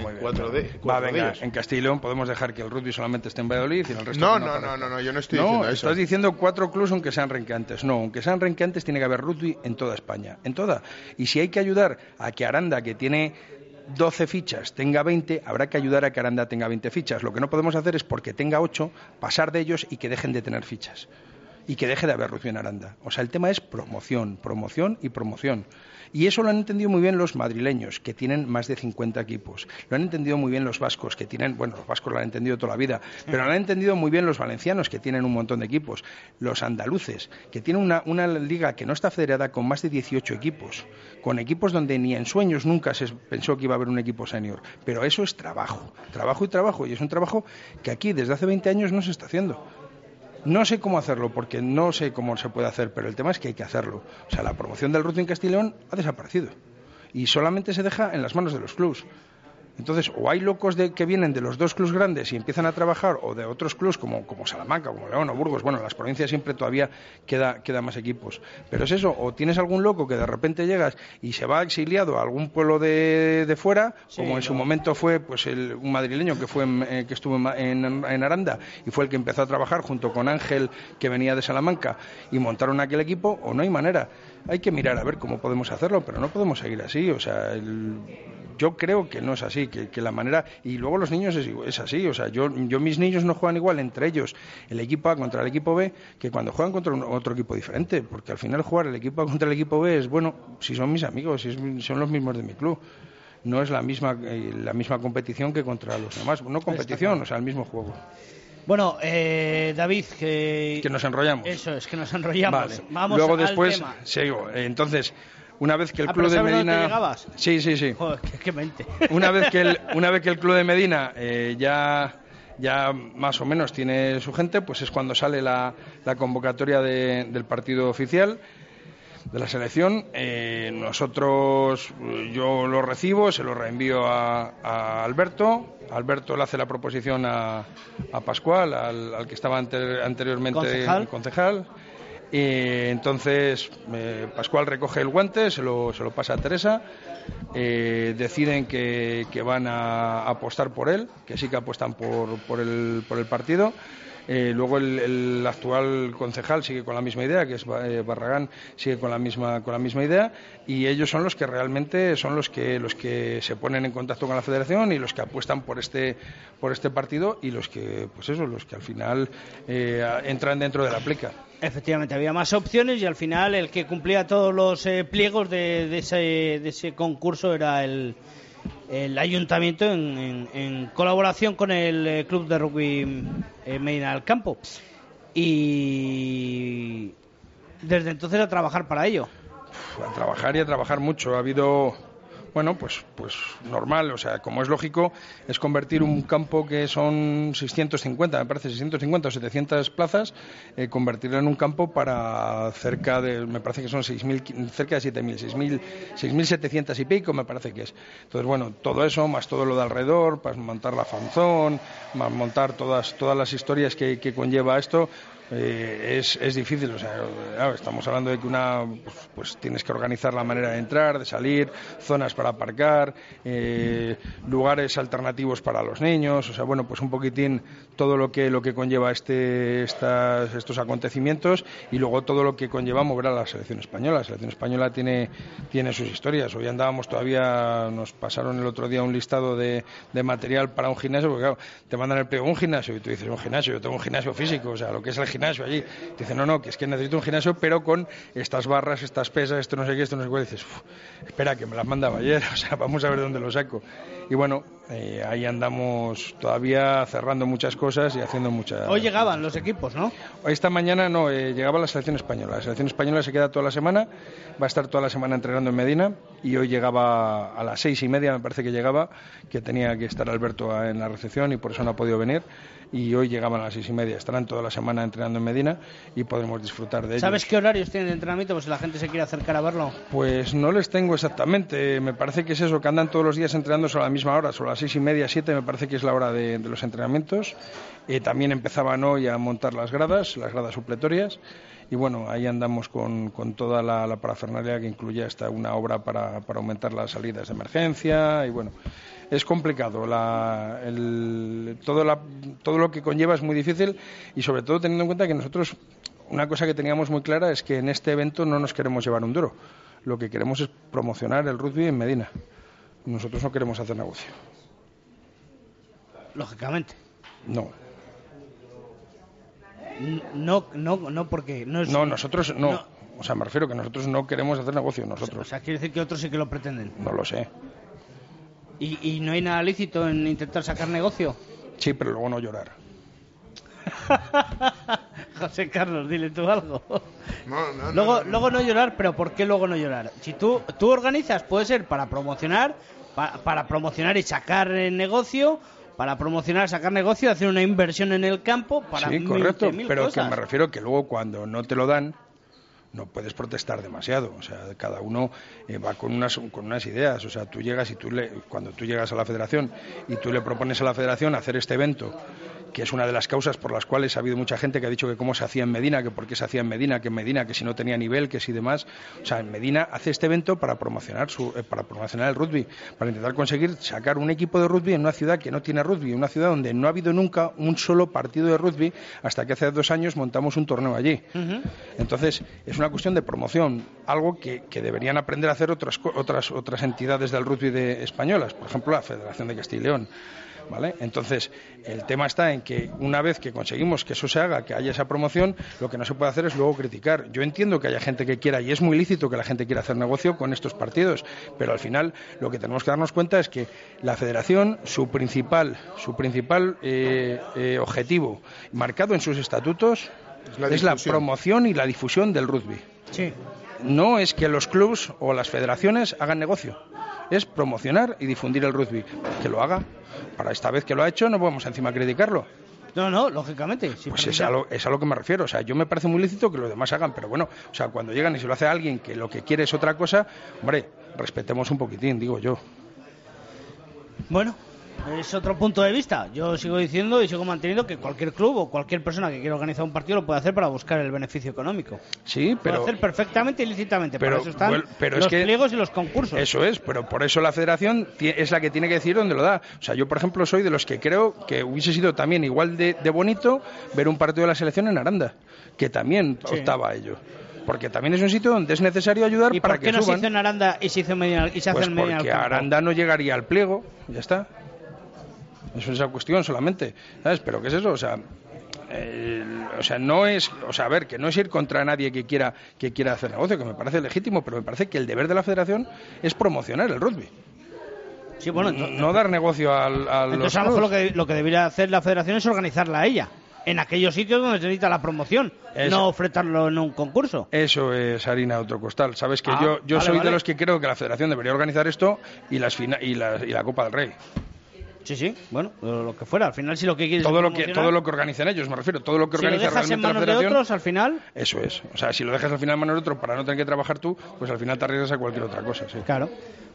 Va, de venga, ellos. en Castilla y León podemos dejar que el rugby solamente esté en Valladolid y en el resto No, que no, no, no, no, yo no estoy No, diciendo eso. estás diciendo cuatro clubes aunque sean renqueantes. No, aunque sean renqueantes tiene que haber rugby en toda España, en toda. Y si hay que ayudar a que Aranda, que tiene 12 fichas, tenga 20, habrá que ayudar a que Aranda tenga 20 fichas. Lo que no podemos hacer es porque tenga 8, pasar de ellos y que dejen de tener fichas. Y que deje de haber rugby en Aranda. O sea, el tema es promoción, promoción y promoción. Y eso lo han entendido muy bien los madrileños, que tienen más de 50 equipos. Lo han entendido muy bien los vascos, que tienen, bueno, los vascos lo han entendido toda la vida, pero lo han entendido muy bien los valencianos, que tienen un montón de equipos. Los andaluces, que tienen una, una liga que no está federada con más de 18 equipos, con equipos donde ni en sueños nunca se pensó que iba a haber un equipo senior. Pero eso es trabajo, trabajo y trabajo, y es un trabajo que aquí desde hace 20 años no se está haciendo. No sé cómo hacerlo, porque no sé cómo se puede hacer, pero el tema es que hay que hacerlo. O sea, la promoción del en Castellón ha desaparecido. Y solamente se deja en las manos de los clubs. Entonces, o hay locos de, que vienen de los dos clubs grandes y empiezan a trabajar, o de otros clubs como, como Salamanca, como León o Burgos. Bueno, en las provincias siempre todavía queda, queda más equipos. Pero es eso, o tienes algún loco que de repente llegas y se va exiliado a algún pueblo de, de fuera, como en su momento fue pues el, un madrileño que, fue en- eh, que estuvo en- en Aranda y fue el que empezó a trabajar junto con Ángel, que venía de Salamanca, y montaron aquel equipo, o no hay manera. Hay que mirar a ver cómo podemos hacerlo, pero no podemos seguir así. O sea, el- yo creo que no es así, que, que la manera... Y luego los niños es, es así, o sea, yo, yo mis niños no juegan igual entre ellos el equipo A contra el equipo B que cuando juegan contra un- otro equipo diferente, porque al final jugar el equipo A contra el equipo B es, bueno, si son mis amigos, si es son los mismos de mi club. No es la misma, eh, la misma competición que contra los demás. No competición, o sea, el mismo juego. Bueno, eh, David, que... Que nos enrollamos. Eso es, que nos enrollamos. Vale. Vamos Luego al después tema. sigo. Entonces, una vez que el Ah, club de ¿sabes dónde Medina llegabas? sí sí sí Joder, qué, qué mente. una vez que el, una vez que el club de Medina eh, ya ya más o menos tiene su gente, pues es cuando sale la, la convocatoria de- del partido oficial de la selección. Eh, nosotros, yo lo recibo, se lo reenvío a, a Alberto. Alberto le hace la proposición a, a Pascual, al, al que estaba ante- anteriormente Concejal. concejal. Y entonces eh, Pascual recoge el guante, se lo, se lo pasa a Teresa, eh, deciden que, que van a apostar por él, que sí que apuestan por, por, el, por el partido. Eh, luego el, actual concejal sigue con la misma idea, que es eh, Barragán, sigue con la misma con la misma idea y ellos son los que realmente son los que los que se ponen en contacto con la Federación y los que apuestan por este por este partido y los que pues eso los que al final eh, entran dentro de la plica. Efectivamente, había más opciones y al final el que cumplía todos los pliegos de ese, de ese concurso era el, el ayuntamiento en, en- colaboración con el eh, club de rugby eh, Medina del Campo. Y desde entonces a trabajar para ello. a trabajar y a trabajar mucho. Ha habido, bueno, pues, pues normal, o sea, como es lógico, es convertir un campo que son 650, me parece 650 o 700 plazas, eh, convertirlo en un campo para cerca de, me parece que son 6.000, cerca de 7.000, 6.000, 6.700 y pico, me parece que es. Entonces, bueno, todo eso, más todo lo de alrededor, para montar la fanzón, más montar todas, todas las historias que, que conlleva esto, eh, es, es difícil. O sea, estamos hablando de que una, pues, pues tienes que organizar la manera de entrar, de salir, zonas para aparcar, eh, lugares alternativos para los niños. O sea, bueno, pues un poquitín todo lo que lo que conlleva este, estas, estos acontecimientos y luego todo lo que conlleva mover a la selección española. La selección española tiene, tiene sus historias. Hoy andábamos todavía, nos pasaron el otro día un listado de, de material para un gimnasio, porque claro, te mandan el pliego un gimnasio y tú dices un gimnasio, yo tengo un gimnasio físico, o sea, lo que es el gimnasio allí. Te dicen, no, no, que es que necesito un gimnasio, pero con estas barras, estas pesas, esto no sé qué, esto no sé qué. Dices, "Uf, espera, que me las mandaba ayer, o sea, vamos a ver dónde lo saco. Y bueno, eh, ahí andamos todavía cerrando muchas cosas y haciendo muchas. Hoy llegaban los equipos, ¿no? Esta mañana no, eh, llegaba la selección española. La selección española se queda toda la semana, va a estar toda la semana entrenando en Medina y hoy llegaba a las seis y media, me parece que llegaba, que tenía que estar Alberto en la recepción y por eso no ha podido venir. Y hoy llegaban a las seis y media, estarán toda la semana entrenando en Medina y podremos disfrutar de ellos. ¿Sabes qué horarios tienen de entrenamiento? Pues si la gente se quiere acercar a verlo. Pues no les tengo exactamente. Me parece que es eso, que andan todos los días entrenando a la misma hora, sobre las seis y media, siete, me parece que es la hora de, los entrenamientos. Eh, también empezaban hoy a montar las gradas, las gradas supletorias. Y bueno, ahí andamos con, con toda la, la parafernalia que incluye hasta una obra para, para aumentar las salidas de emergencia. Y bueno, es complicado. La, el- todo, la- todo lo que conlleva es muy difícil y sobre todo teniendo en cuenta que nosotros, una cosa que teníamos muy clara es que en este evento no nos queremos llevar un duro. Lo que queremos es promocionar el rugby en Medina. Nosotros no queremos hacer negocio. Lógicamente. No. No, no, no porque no es. No, nosotros no. O sea, me refiero que nosotros no queremos hacer negocio, O nosotros. sea, quiere decir que otros sí que lo pretenden. No lo sé. ¿Y, y no hay nada lícito en intentar sacar negocio? Sí, pero luego no llorar. José Carlos, dile tú algo. No, no, no, luego, no, no. luego no llorar, pero ¿por qué luego no llorar? Si tú, tú organizas, puede ser para promocionar, pa- para promocionar y sacar eh, negocio, para promocionar, sacar negocio, hacer una inversión en el campo, para sí, correcto. pero cosas. que me refiero que luego cuando no te lo dan, no puedes protestar demasiado. O sea, cada uno eh, va con unas, con unas ideas. O sea, tú llegas y tú le, cuando tú llegas a la federación y tú le propones a la federación hacer este evento, que es una de las causas por las cuales ha habido mucha gente que ha dicho que cómo se hacía en Medina, que por qué se hacía en Medina, que en Medina, que si no tenía nivel, que si demás. O sea, en Medina hace este evento para promocionar su, eh, para promocionar el rugby, para intentar conseguir sacar un equipo de rugby en una ciudad que no tiene rugby, en una ciudad donde no ha habido nunca un solo partido de rugby hasta que hace dos años montamos un torneo allí. Entonces, es una cuestión de promoción, algo que, que deberían aprender a hacer otras, otras, otras entidades del rugby de, españolas, por ejemplo, la Federación de Castilla y León. ¿Vale? Entonces, el tema está en que una vez que conseguimos que eso se haga, que haya esa promoción, lo que no se puede hacer es luego criticar. Yo entiendo que haya gente que quiera, y es muy lícito que la gente quiera hacer negocio con estos partidos, pero al final lo que tenemos que darnos cuenta es que la federación, su principal, su principal eh, eh, objetivo, marcado en sus estatutos, Es la es la difusión. promoción y la difusión del rugby. Sí. no es que los clubs o las federaciones hagan negocio, es promocionar y difundir el rugby. Que lo haga. Para esta vez que lo ha hecho, no podemos encima criticarlo. No, no, lógicamente. pues es a, lo, es a lo que me refiero. O sea, yo me parece muy lícito que los demás hagan, pero bueno, o sea, cuando llegan y se lo hace alguien que lo que quiere es otra cosa, hombre, respetemos un poquitín, digo yo. Bueno, es otro punto de vista. Yo sigo diciendo y sigo manteniendo que cualquier club o cualquier persona que quiera organizar un partido lo puede hacer para buscar el beneficio económico. Sí, pero. Puede hacer perfectamente y lícitamente. Pero, para eso están pero los es que, pliegos y los concursos. Eso es, pero por eso la federación es la que tiene que decir dónde lo da. O sea, yo, por ejemplo, soy de los que creo que hubiese sido también igual de, de bonito ver un partido de la selección en Aranda, que también Sí. optaba a ello. Porque también es un sitio donde es necesario ayudar ¿Y para por qué que no se suban. hizo en Aranda y se hizo en Medina, y se hace Pues en Medina porque? Aranda no llegaría al pliego, ya está. Es esa cuestión solamente, ¿sabes? Pero ¿qué es eso? O sea, o sea, no es, o sea, a ver, que no es ir contra nadie que quiera que quiera hacer negocio, que me parece legítimo, pero me parece que el deber de la Federación es promocionar el rugby. Sí, bueno, no, entonces- no dar negocio al, a los Entonces, a lo mejor lo que, lo que debería hacer la federación es organizarla a ella. En aquellos sitios donde se necesita la promoción, Eso. no ofertarlo en un concurso. Eso es harina de otro costal. Sabes que Ah, yo, yo vale, soy vale. de los que creo que la Federación debería organizar esto y, las fina- y, la, y la Copa del Rey. Sí, sí, bueno, lo lo que fuera. Al final, si lo que quieres Todo lo que, todo lo que organicen ellos, me refiero. Todo lo que si lo organiza dejas en realmente la manos de otros, al final, Eso es. O sea, si lo dejas al final en manos de otro para no tener que trabajar tú, pues al final te arriesgas a cualquier otra cosa, sí. claro.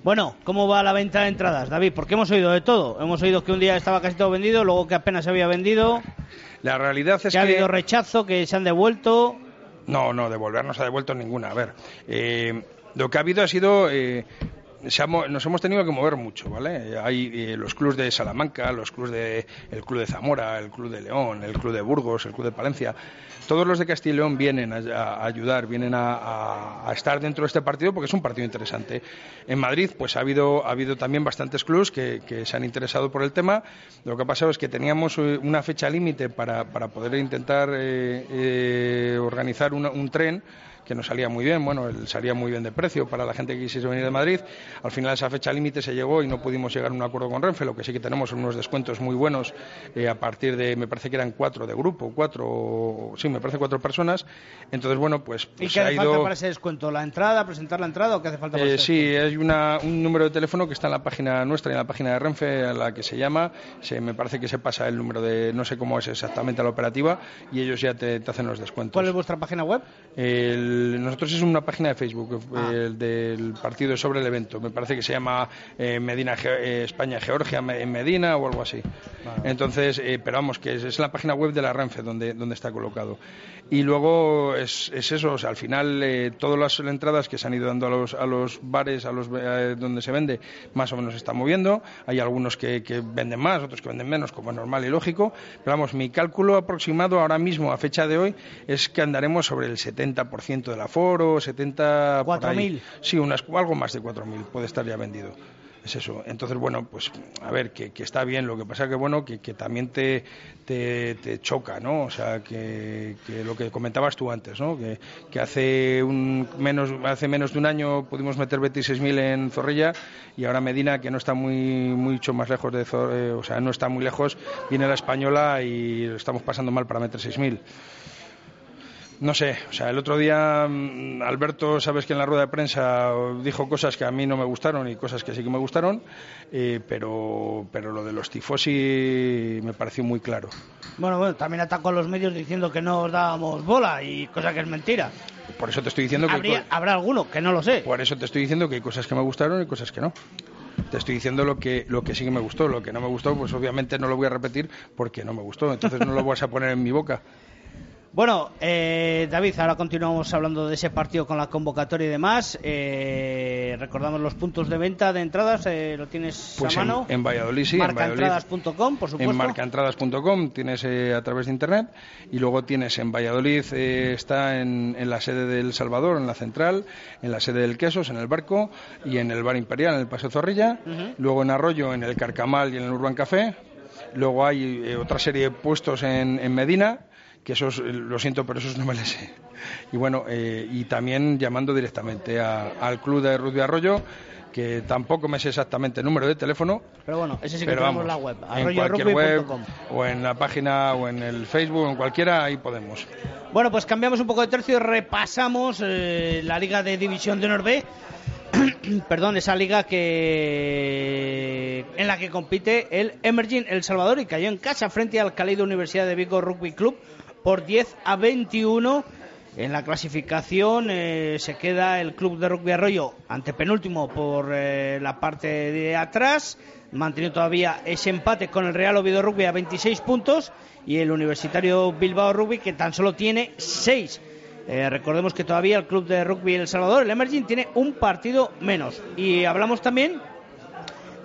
Bueno, ¿cómo va la venta de entradas, David? Porque hemos oído de todo. Hemos oído que un día estaba casi todo vendido, luego que apenas se había vendido, La realidad es que que... ha habido rechazo, que se han devuelto. No, no, devolver no se ha devuelto ninguna. A ver, eh, lo que ha habido ha sido... eh, nos hemos tenido que mover mucho, ¿vale? Hay eh, los clubes de Salamanca, los clubes de el club de Zamora, el club de León, el club de Burgos, el club de Palencia. Todos los de Castilla y León vienen a, ayudar, vienen a, estar dentro de este partido porque es un partido interesante. En Madrid, pues ha habido ha habido también bastantes clubes que, se han interesado por el tema. Lo que ha pasado es que teníamos eh, una fecha límite para, poder intentar eh, organizar un tren que nos salía muy bien, bueno, salía muy bien de precio para la gente que quisiese venir de Madrid. Al final esa fecha límite se llegó y no pudimos llegar a un acuerdo con Renfe, lo que sí que tenemos son unos descuentos muy buenos eh, a partir de, me parece que eran cuatro de grupo, cuatro, sí, me parece cuatro personas. Entonces, bueno, pues, ¿Y pues qué ha hace ido... falta para ese descuento? ¿La entrada, presentar la entrada o qué hace falta para Eh, ese sí, hay una- un número de teléfono que está en la página nuestra y en la página de Renfe, a la que se llama. Se, me parece que se pasa el número de, no sé cómo es exactamente la operativa, y ellos ya te, te hacen los descuentos. ¿Cuál es vuestra página web? El- nosotros es una página de Facebook Ah. el del partido sobre el evento. Me parece que se llama eh, Medina Ge- eh, España Georgia en Medina o algo así. Entonces, eh, pero vamos, que es, es la página web de la Renfe donde, donde está colocado. Y luego es, es eso, o sea, al final eh, todas las entradas que se han ido dando a los, a los bares, a los eh, donde se vende, más o menos se están moviendo. Hay algunos que, que venden más, otros que venden menos, como es normal y lógico. Pero vamos, mi cálculo aproximado ahora mismo, a fecha de hoy, es que andaremos sobre el 70% del aforo, 70... por ahí. 4.000. Sí, unas, algo más de 4.000 puede estar ya vendido. Es eso. Entonces, bueno, pues a ver, que, que está bien. Lo que pasa que, bueno, que, que también te, te, te choca, ¿no? O sea, que, que lo que comentabas tú antes, ¿no? Que, hace, un menos, hace menos de un año pudimos meter 26.000 en Zorrilla y ahora Medina, que no está muy mucho más lejos de Zor- eh, o sea, no está muy lejos, viene la española y estamos pasando mal para meter 6.000. No sé, o sea, el otro día mm, Alberto, sabes que en la rueda de prensa dijo cosas que a mí no me gustaron y cosas que sí que me gustaron, eh, pero, pero lo de los tifosi me pareció muy claro. Bueno, bueno, también atacó a los medios diciendo que no os dábamos bola y cosa que es mentira. Por eso te estoy diciendo que Habría- habrá alguno, que no lo sé. por eso te estoy diciendo que hay cosas que me gustaron y cosas que no. Te estoy diciendo lo que lo que sí que me gustó, lo que no me gustó, pues obviamente no lo voy a repetir porque no me gustó, entonces no lo vas a poner en mi boca. Bueno, eh, David, ahora continuamos hablando de ese partido con la convocatoria y demás. Eh, recordamos los puntos de venta de entradas, eh, lo tienes Pues a en, mano. en Valladolid sí. Marcaentradas.com, por supuesto. En marcaentradas.com tienes eh, a través de internet y luego tienes en Valladolid eh, está en, en la sede del Salvador, en la central, en la sede del Quesos, en el barco y en el bar Imperial, en el Paseo Zorrilla. Luego en Arroyo, en el Carcamal y en el Urban Café. Luego hay eh, otra serie de puestos en, en Medina que esos, eh, lo siento, pero esos no me les sé. Y bueno, eh, y también llamando directamente a- al club de Rugby Arroyo, que tampoco me sé exactamente el número de teléfono, Pero bueno, ese sí que tenemos vamos, la web, en cualquier web o en la página o en el Facebook o en cualquiera, ahí podemos. Bueno, pues cambiamos un poco de tercio y repasamos eh, la Liga de División de Honor B. Perdón, esa liga que en la que compite el Emerging El Salvador y cayó en casa frente al Calido Universidad de Vigo Rugby Club por 10 a 21. En la clasificación eh, se queda el Club de Rugby Arroyo antepenúltimo por eh, la parte de atrás, manteniendo todavía ese empate con el Real Oviedo Rugby a 26 puntos y el Universitario Bilbao Rugby que tan solo tiene 6. Eh, recordemos que todavía el Club de Rugby El Salvador, el Emerging, tiene un partido menos. Y hablamos también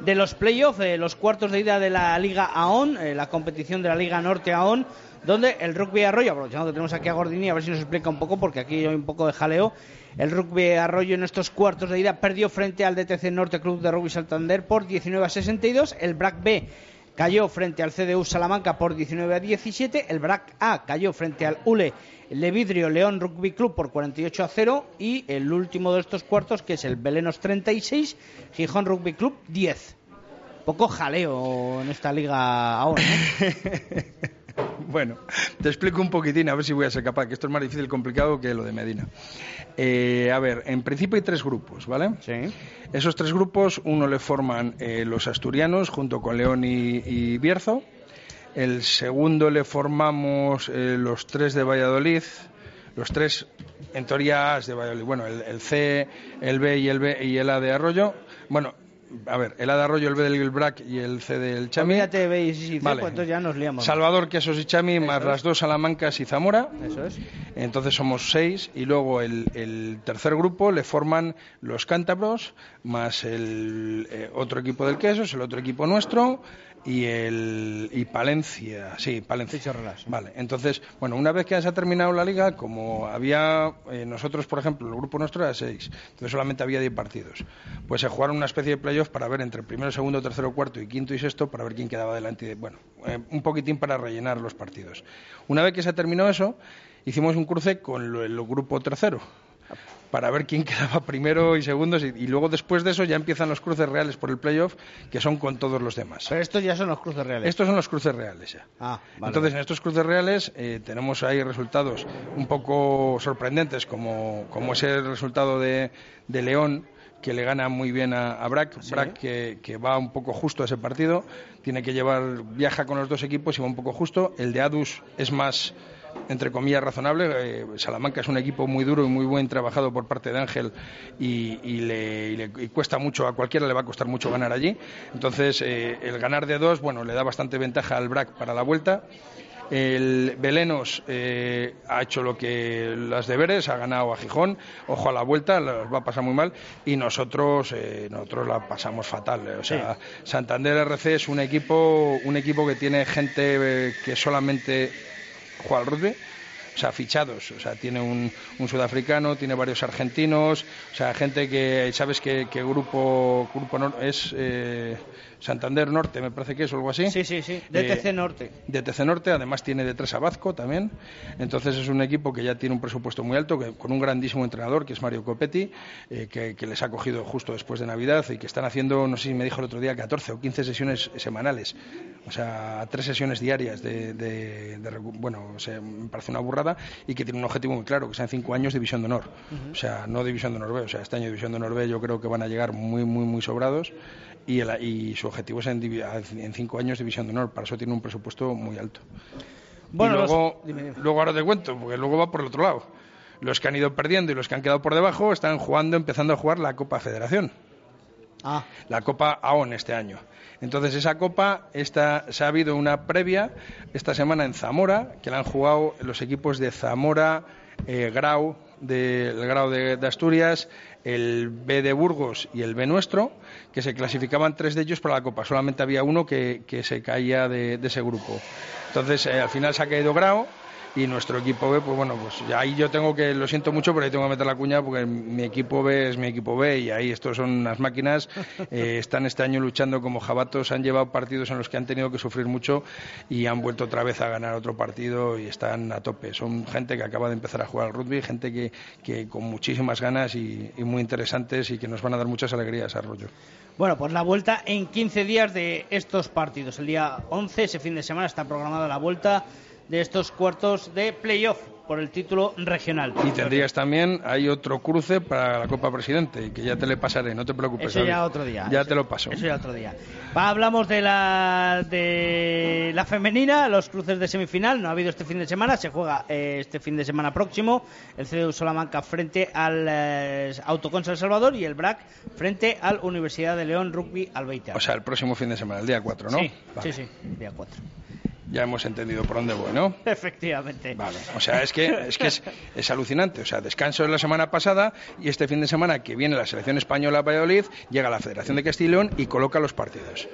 de los playoffs, los cuartos de ida de la Liga AON, la competición de la Liga Norte AON, donde el Rugby Arroyo, aprovechando que tenemos aquí a Gordini, a ver si nos explica un poco, porque aquí hay un poco de jaleo. El Rugby Arroyo en estos cuartos de ida perdió frente al DTC Norte Club de Rugby Santander por 19 a 62. El BRAC B cayó frente al CDU Salamanca por 19 a 17. El BRAC A cayó frente al ULE Levidrio León Rugby Club por 48 a 0. Y el último de estos cuartos, que es el Belenos 36, Gijón Rugby Club 10. Poco jaleo en esta liga ahora. Bueno, te explico un poquitín, a ver si voy a ser capaz, que esto es más difícil y complicado que lo de Medina. Eh, a ver, en principio hay tres grupos, ¿vale? Sí. Esos tres grupos, uno le forman eh, los asturianos junto con León y, y Bierzo. El segundo le formamos eh, los tres de Valladolid, los tres, en teoría, de Valladolid. Bueno, el, el C, el B y el B y el A de Arroyo. Bueno, a ver, el A de Arroyo, el B del BRAC y el C del Chami. Olvídate, veis, sí, sí, Vale. pues entonces ya nos liamos. Salvador, Quesos y Chami, más las dos Salamancas y Zamora. Eso es. Entonces somos seis y luego el, el tercer grupo le forman los cántabros más el eh, otro equipo del Quesos, el otro equipo nuestro y el y Palencia, sí, Palencia. Fichorrelas. Vale, entonces, bueno, una vez que se ha terminado la liga, como había eh, nosotros, por ejemplo, el grupo nuestro era seis, entonces solamente había diez partidos, pues se jugaron una especie de playoff para ver entre primero, segundo, tercero, cuarto y quinto y sexto para ver quién quedaba delante. de- Bueno, eh, un poquitín para rellenar los partidos. Una vez que se terminó eso, hicimos un cruce con el grupo tercero para ver quién quedaba primero y segundo y, y luego después de eso ya empiezan los cruces reales por el playoff que son con todos los demás. Pero estos ya son los cruces reales. Estos son los cruces reales ya. Ah, vale, Entonces, vale. en estos cruces reales eh, tenemos ahí resultados un poco sorprendentes, como, como es el resultado de, de León, que le gana muy bien a, a Brac. Brac que, que va un poco justo a ese partido, tiene que llevar, viaja con los dos equipos y va un poco justo. El de Adus es más entre comillas razonable. Eh, Salamanca es un equipo muy duro y muy buen trabajado por parte de Ángel y, y le, y le- y cuesta mucho, a cualquiera le va a costar mucho ganar allí. Entonces, eh, el ganar de dos, bueno, le da bastante ventaja al BRAC para la vuelta. El Belenos eh, ha hecho lo que las deberes, ha ganado a Gijón, ojo a la vuelta, los va a pasar muy mal y nosotros eh, nosotros la pasamos fatal. eh. O sea, Santander RC es un equipo un equipo que tiene gente que solamente al rugby. O sea, fichados. O sea, tiene un, un sudafricano, tiene varios argentinos. O sea, gente que, ¿sabes qué, qué grupo, grupo es? eh, Santander Norte, me parece que es o algo así. Sí, sí, sí. DTC Eh, Norte. de TC Norte, además tiene de tres a Bazco también. Entonces es un equipo que ya tiene un presupuesto muy alto, que, con un grandísimo entrenador, que es Mario Copetti, eh, que, que les ha cogido justo después de Navidad y que están haciendo, no sé si me dijo el otro día, 14 o 15 sesiones semanales. O sea, tres sesiones diarias de, de- bueno, o sea, me parece una burrada y que tiene un objetivo muy claro, que sea en cinco años división de honor. O sea, no división de honor B, o sea, este año división de honor B yo creo que van a llegar muy, muy, muy sobrados y, el- y su objetivo es en, en cinco años división de honor. Para eso tiene un presupuesto muy alto. Bueno, y los- luego, dime, dime. luego ahora te cuento, porque luego va por el otro lado. Los que han ido perdiendo y los que han quedado por debajo están jugando, empezando a jugar la Copa Federación Ah, la Copa AON este año. Entonces esa Copa, esta, se ha habido una previa esta semana en Zamora, que la han jugado los equipos de Zamora, eh, Grau, del Grau de, Asturias, el B de Burgos y el B nuestro, que se clasificaban tres de ellos para la Copa. Solamente había uno que, se caía de, ese grupo. Entonces eh, al final se ha caído Grau y nuestro equipo B, pues bueno, pues ahí yo tengo que, lo siento mucho, pero ahí tengo que meter la cuña porque mi equipo B es mi equipo B y ahí estos son unas máquinas, eh, están este año luchando como jabatos, han llevado partidos en los que han tenido que sufrir mucho y han vuelto otra vez a ganar otro partido y están a tope. Son gente que acaba de empezar a jugar al rugby, gente que, que con muchísimas ganas y, y muy interesantes y que nos van a dar muchas alegrías a rollo. Bueno, pues la vuelta en 15 días de estos partidos. El día 11, ese fin de semana, está programada la vuelta de estos cuartos de playoff. por el título regional. Y tendrías también, hay otro cruce para la Copa Presidente, que ya te le pasaré, no te preocupes. Eso ya otro día. Ya Eso- te lo paso. Eso ya otro día. Va, hablamos de la de la femenina, los cruces de semifinal. No ha habido este fin de semana, se juega eh, este fin de semana próximo. El CDU Salamanca frente al eh, Autoconsa El Salvador y el BRAC frente al Universidad de León Rugby Albeita. O sea, el próximo fin de semana, el día 4, ¿no? Sí, Vale. sí, sí, día 4. Ya hemos entendido por dónde voy, ¿no? Efectivamente. Vale. O sea, es que, es, que es, es alucinante. O sea, descanso la semana pasada y este fin de semana que viene la selección española a Valladolid, llega la Federación de Castilla y León y coloca los partidos.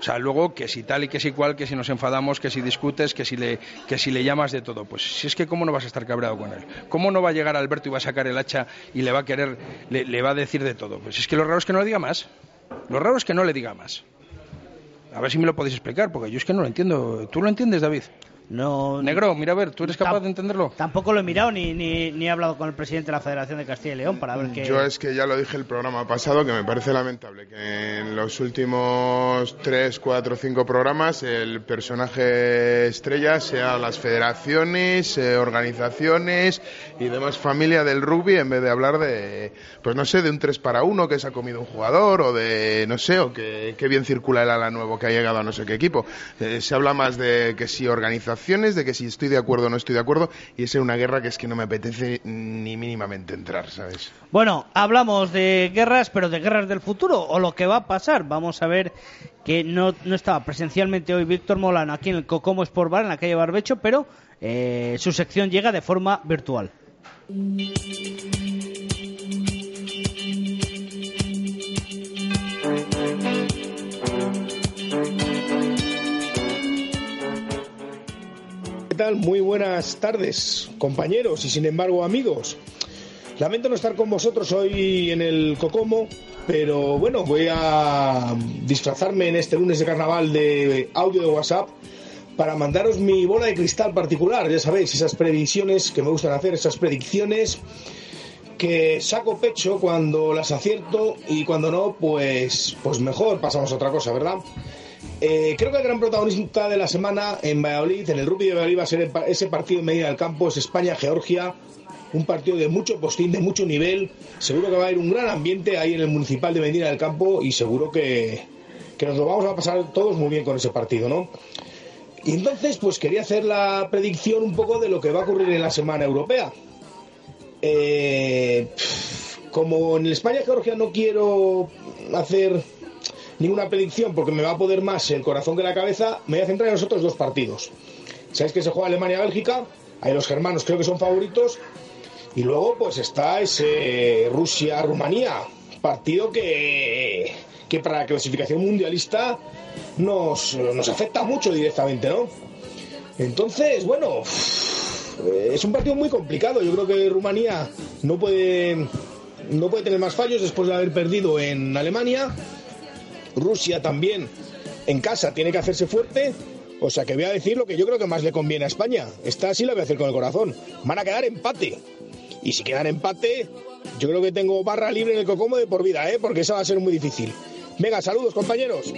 O sea, luego que si tal y que si cual, que si nos enfadamos, que si discutes, que si le, que si le llamas de todo. Pues si es que cómo no vas a estar cabreado con él. ¿Cómo no va a llegar Alberto y va a sacar el hacha y le va a querer, le, le va a decir de todo? Pues es que lo raro es que no le diga más. Lo raro es que no le diga más. A ver si me lo podéis explicar, porque yo es que no lo entiendo. ¿Tú lo entiendes, David? No. Negro, mira a ver, ¿tú eres capaz de entenderlo? Tampoco lo he mirado ni, ni, ni he hablado con el presidente de la Federación de Castilla y León para ver qué. Yo es que ya lo dije el programa pasado que me parece lamentable que en los últimos tres, cuatro, cinco programas el personaje estrella sea las federaciones, eh, organizaciones y demás familia del rugby en vez de hablar de, pues no sé, de un 3 para 1 que se ha comido un jugador o de, no sé, o que, que bien circula el ala nuevo que ha llegado a no sé qué equipo. Eh, se habla más de que si organizaciones, de que si estoy de acuerdo o no estoy de acuerdo y es una guerra que es que no me apetece ni mínimamente entrar, ¿sabes? Bueno, hablamos de guerras, pero de guerras del futuro o lo que va a pasar. Vamos a ver que no, no estaba presencialmente hoy Víctor Molano aquí en el Cocomo Sport Bar, en la calle Barbecho, pero eh, su sección llega de forma virtual. Muy buenas tardes, compañeros y sin embargo amigos. Lamento no estar con vosotros hoy en el Cocomo, pero bueno, voy a disfrazarme en este lunes de carnaval de audio de WhatsApp para mandaros mi bola de cristal particular, ya sabéis, esas previsiones que me gustan hacer, esas predicciones que saco pecho cuando las acierto y cuando no, pues, pues mejor pasamos a otra cosa, ¿verdad? Eh, creo que el gran protagonista de la semana en Valladolid, en el rugby de Valladolid, va a ser ese partido en Medina del Campo, es España-Georgia, un partido de mucho postín, de mucho nivel. Seguro que va a haber un gran ambiente ahí en el municipal de Medina del Campo y seguro que, nos lo vamos a pasar todos muy bien con ese partido, ¿no? Y entonces, pues quería hacer la predicción un poco de lo que va a ocurrir en la semana europea. Eh, como en España-Georgia no quiero hacer ninguna predicción porque me va a poder más el corazón que la cabeza, me voy a centrar en los otros dos partidos. Sabéis que se juega Alemania-Bélgica, ahí los germanos creo que son favoritos, y luego pues está ese Rusia-Rumanía, partido que, que para la clasificación mundialista nos, nos afecta mucho directamente, ¿no? Entonces, bueno, eh, es un partido muy complicado. Yo creo que Rumanía no puede, no puede tener más fallos después de haber perdido en Alemania. Rusia también en casa tiene que hacerse fuerte. O sea que voy a decir lo que yo creo que más le conviene a España. Esta sí la voy a hacer con el corazón. Van a quedar empate. Y si quedan empate, yo creo que tengo barra libre en el Cocomo de por vida, ¿eh? porque esa va a ser muy difícil. Venga, saludos compañeros.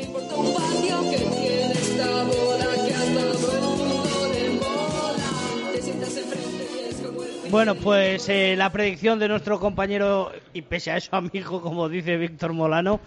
Bueno, pues eh, la predicción de nuestro compañero y pese a eso amigo, como dice Víctor Molano,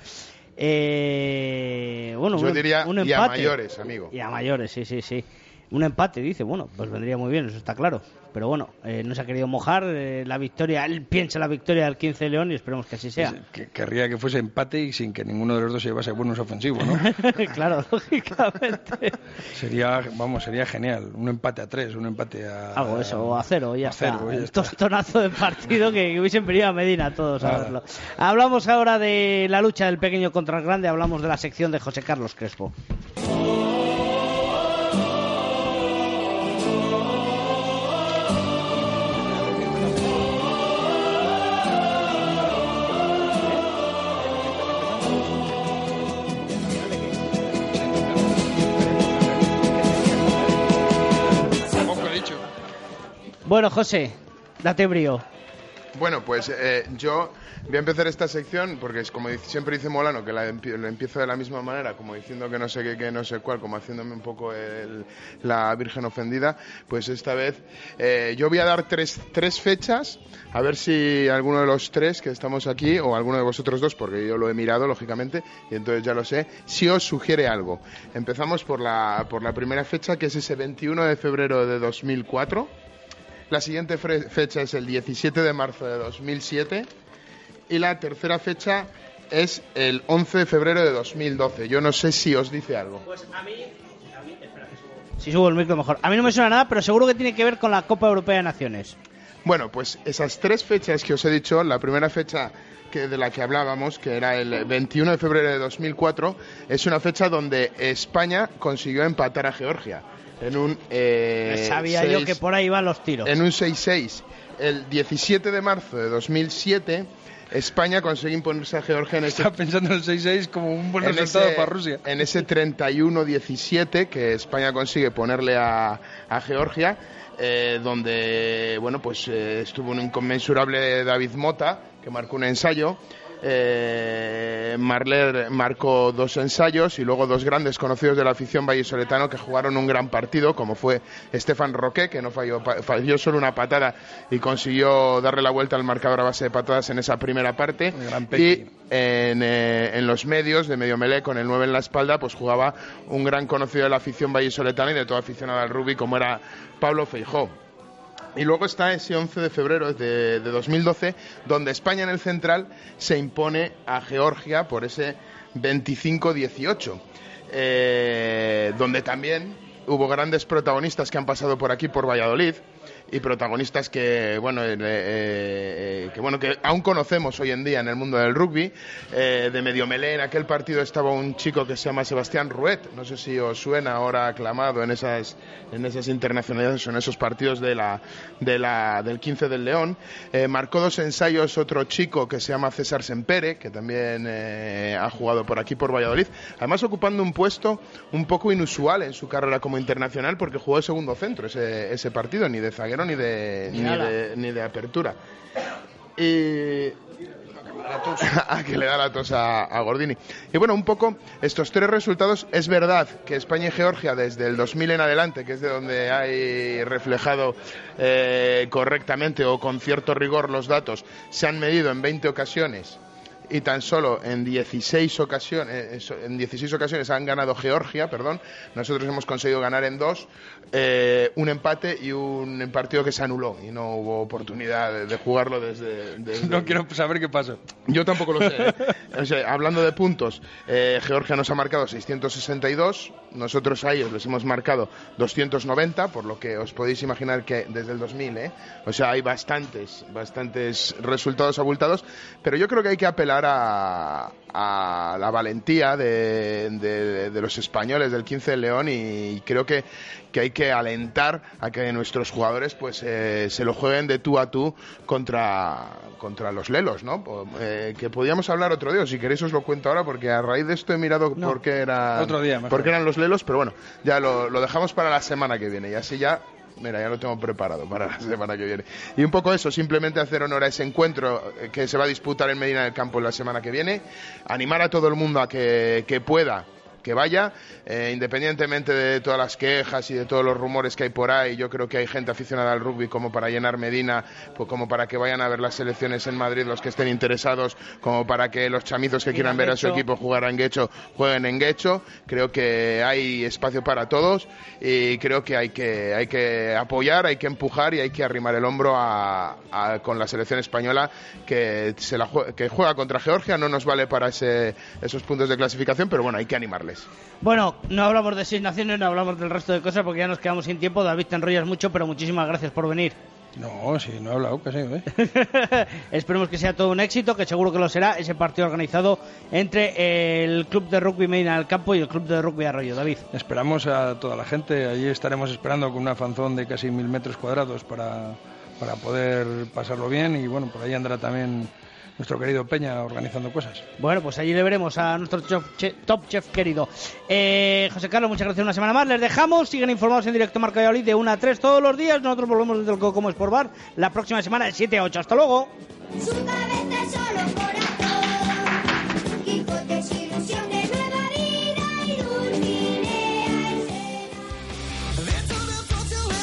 eh, bueno, Yo un, diría, un y a empate. mayores, amigo. Y a mayores, sí, sí, sí. Un empate, dice, bueno, pues vendría muy bien, eso está claro. Pero bueno, eh, no se ha querido mojar eh, la victoria, él piensa la victoria del 15 de León y esperemos que así sea. Que- querría que fuese empate y sin que ninguno de los dos se llevase buenos ofensivos, ¿no? claro, lógicamente. Sería, vamos, sería genial. Un empate a tres, un empate a... Algo eso, o a cero, y ya a está. cero, ya El está. tostonazo de partido que, que hubiesen venido a Medina todos a verlo. Hablamos ahora de la lucha del pequeño contra el grande, hablamos de la sección de José Carlos Crespo. Bueno, José, date brío. Bueno, pues eh, yo voy a empezar esta sección porque es como siempre dice Molano que la empiezo de la misma manera, como diciendo que no sé qué, que no sé cuál, como haciéndome un poco la virgen ofendida. Pues esta vez eh, yo voy a dar tres, tres fechas, a ver si alguno de los tres que estamos aquí o alguno de vosotros dos, porque yo lo he mirado lógicamente y entonces ya lo sé, si os sugiere algo. Empezamos por la, por la primera fecha que es ese 21 de febrero de 2004. La siguiente fecha es el 17 de marzo de 2007 y la tercera fecha es el 11 de febrero de 2012. Yo no sé si os dice algo. Pues a mí, si subo el micro mejor. A mí no me suena nada, pero seguro que tiene que ver con la Copa Europea de Naciones. Bueno, pues esas tres fechas que os he dicho, la primera fecha que de la que hablábamos, que era el 21 de febrero de 2004, es una fecha donde España consiguió empatar a Georgia en un eh, Sabía seis- yo que por ahí van los tiros. en un 6-6. El 17 de marzo de 2007, España consiguió imponerse a Georgia en ese Estaba pensando en el 6-6 como un buen en resultado ese- para Rusia. En ese 31-17 que España consigue ponerle a, a Georgia, eh, donde bueno pues eh, estuvo un inconmensurable David Mota que marcó un ensayo. Eh, Marler marcó dos ensayos y luego dos grandes conocidos de la afición vallisoletano que jugaron un gran partido, como fue Estefan Roque, que no falló, falló solo una patada y consiguió darle la vuelta al marcador a base de patadas en esa primera parte. Y en, eh, en los medios de medio melé con el 9 en la espalda pues jugaba un gran conocido de la afición vallisoletana y de toda aficionada al rugby como era Pablo Feijó. Y luego está ese 11 de febrero de, de 2012 donde España en el central se impone a Georgia por ese 25-18 eh, donde también hubo grandes protagonistas que han pasado por aquí por Valladolid y protagonistas que bueno eh, eh, que bueno que aún conocemos hoy en día en el mundo del rugby Eh, de medio melé. En aquel partido estaba un chico que se llama Sebastián Ruet. No sé si os suena ahora aclamado en esas en esas internacionalidades en esos partidos de la, de la del 15 del León. Eh, marcó dos ensayos otro chico que se llama César Sempere que también eh, ha jugado por aquí por Valladolid. Además ocupando un puesto un poco inusual en su carrera como internacional porque jugó de segundo centro ese, ese partido ni de zaguero ni de, Ni de, ni de apertura. Y a que le da la tos a, a Gordini. Y bueno, un poco estos tres resultados, es verdad que España y Georgia desde el 2000 en adelante, que es de donde hay reflejado eh, correctamente o con cierto rigor los datos, se han medido en 20 ocasiones y tan solo en 16 ocasiones en 16 ocasiones han ganado Georgia, perdón. Nosotros hemos conseguido ganar en dos, eh, un empate y un partido que se anuló y no hubo oportunidad de, de jugarlo desde, desde- No quiero saber qué pasó. yo tampoco lo sé. ¿eh? O sea, hablando de puntos, eh, Georgia nos ha marcado 662, nosotros a ellos les hemos marcado 290, por lo que os podéis imaginar que desde el 2000, ¿eh? o sea, hay bastantes, bastantes resultados abultados, pero yo creo que hay que apelar a, a la valentía de, de- de los españoles del 15 de León y creo que, que hay que alentar a que nuestros jugadores pues eh, se lo jueguen de tú a tú contra, contra los lelos, ¿no? Eh, que podíamos hablar otro día, si queréis os lo cuento ahora porque a raíz de esto he mirado por qué era Otro día, mejor. por qué eran los lelos, pero bueno, ya lo, lo dejamos para la semana que viene y así ya Mira, ya lo tengo preparado para la semana que viene. Y un poco eso, simplemente hacer honor a ese encuentro eh, que se va a disputar en Medina del Campo la semana que viene. Animar a todo el mundo a que, que pueda que vaya, eh, independientemente de todas las quejas y de todos los rumores que hay por ahí, yo creo que hay gente aficionada al rugby como para llenar Medina, pues como para que vayan a ver las selecciones en Madrid los que estén interesados, como para que los chamizos que quieran ver a su equipo jugar en Guecho jueguen en Guecho. Creo que hay espacio para todos y creo que hay que, hay que apoyar, hay que empujar y hay que arrimar el hombro a- a- con la selección española que, se la que juega contra Georgia. No nos vale para ese- esos puntos de clasificación, pero bueno, hay que animarles. Bueno, no hablamos de seis naciones, no hablamos del resto de cosas porque ya nos quedamos sin tiempo. David, te enrollas mucho, pero muchísimas gracias por venir. No, sí, no he hablado casi, ¿eh? Esperemos que sea todo un éxito, que seguro que lo será, ese partido organizado entre el Club de Rugby Medina del Campo y el Club de Rugby Arroyo. David. Esperamos a toda la gente. Allí estaremos esperando con una fanzón de casi mil metros cuadrados para, para poder pasarlo bien. Y bueno, por ahí andará también nuestro querido Peña organizando cosas. Bueno, pues allí le veremos a nuestro top chef querido. Eh, José Carlos, muchas gracias una semana más. Les dejamos, siguen informados en directo Marca Valladolid de 1 a 3 todos los días. Nosotros volvemos desde el Como Sport Bar la próxima semana de 7 a 8. Hasta luego. Su cabeza solo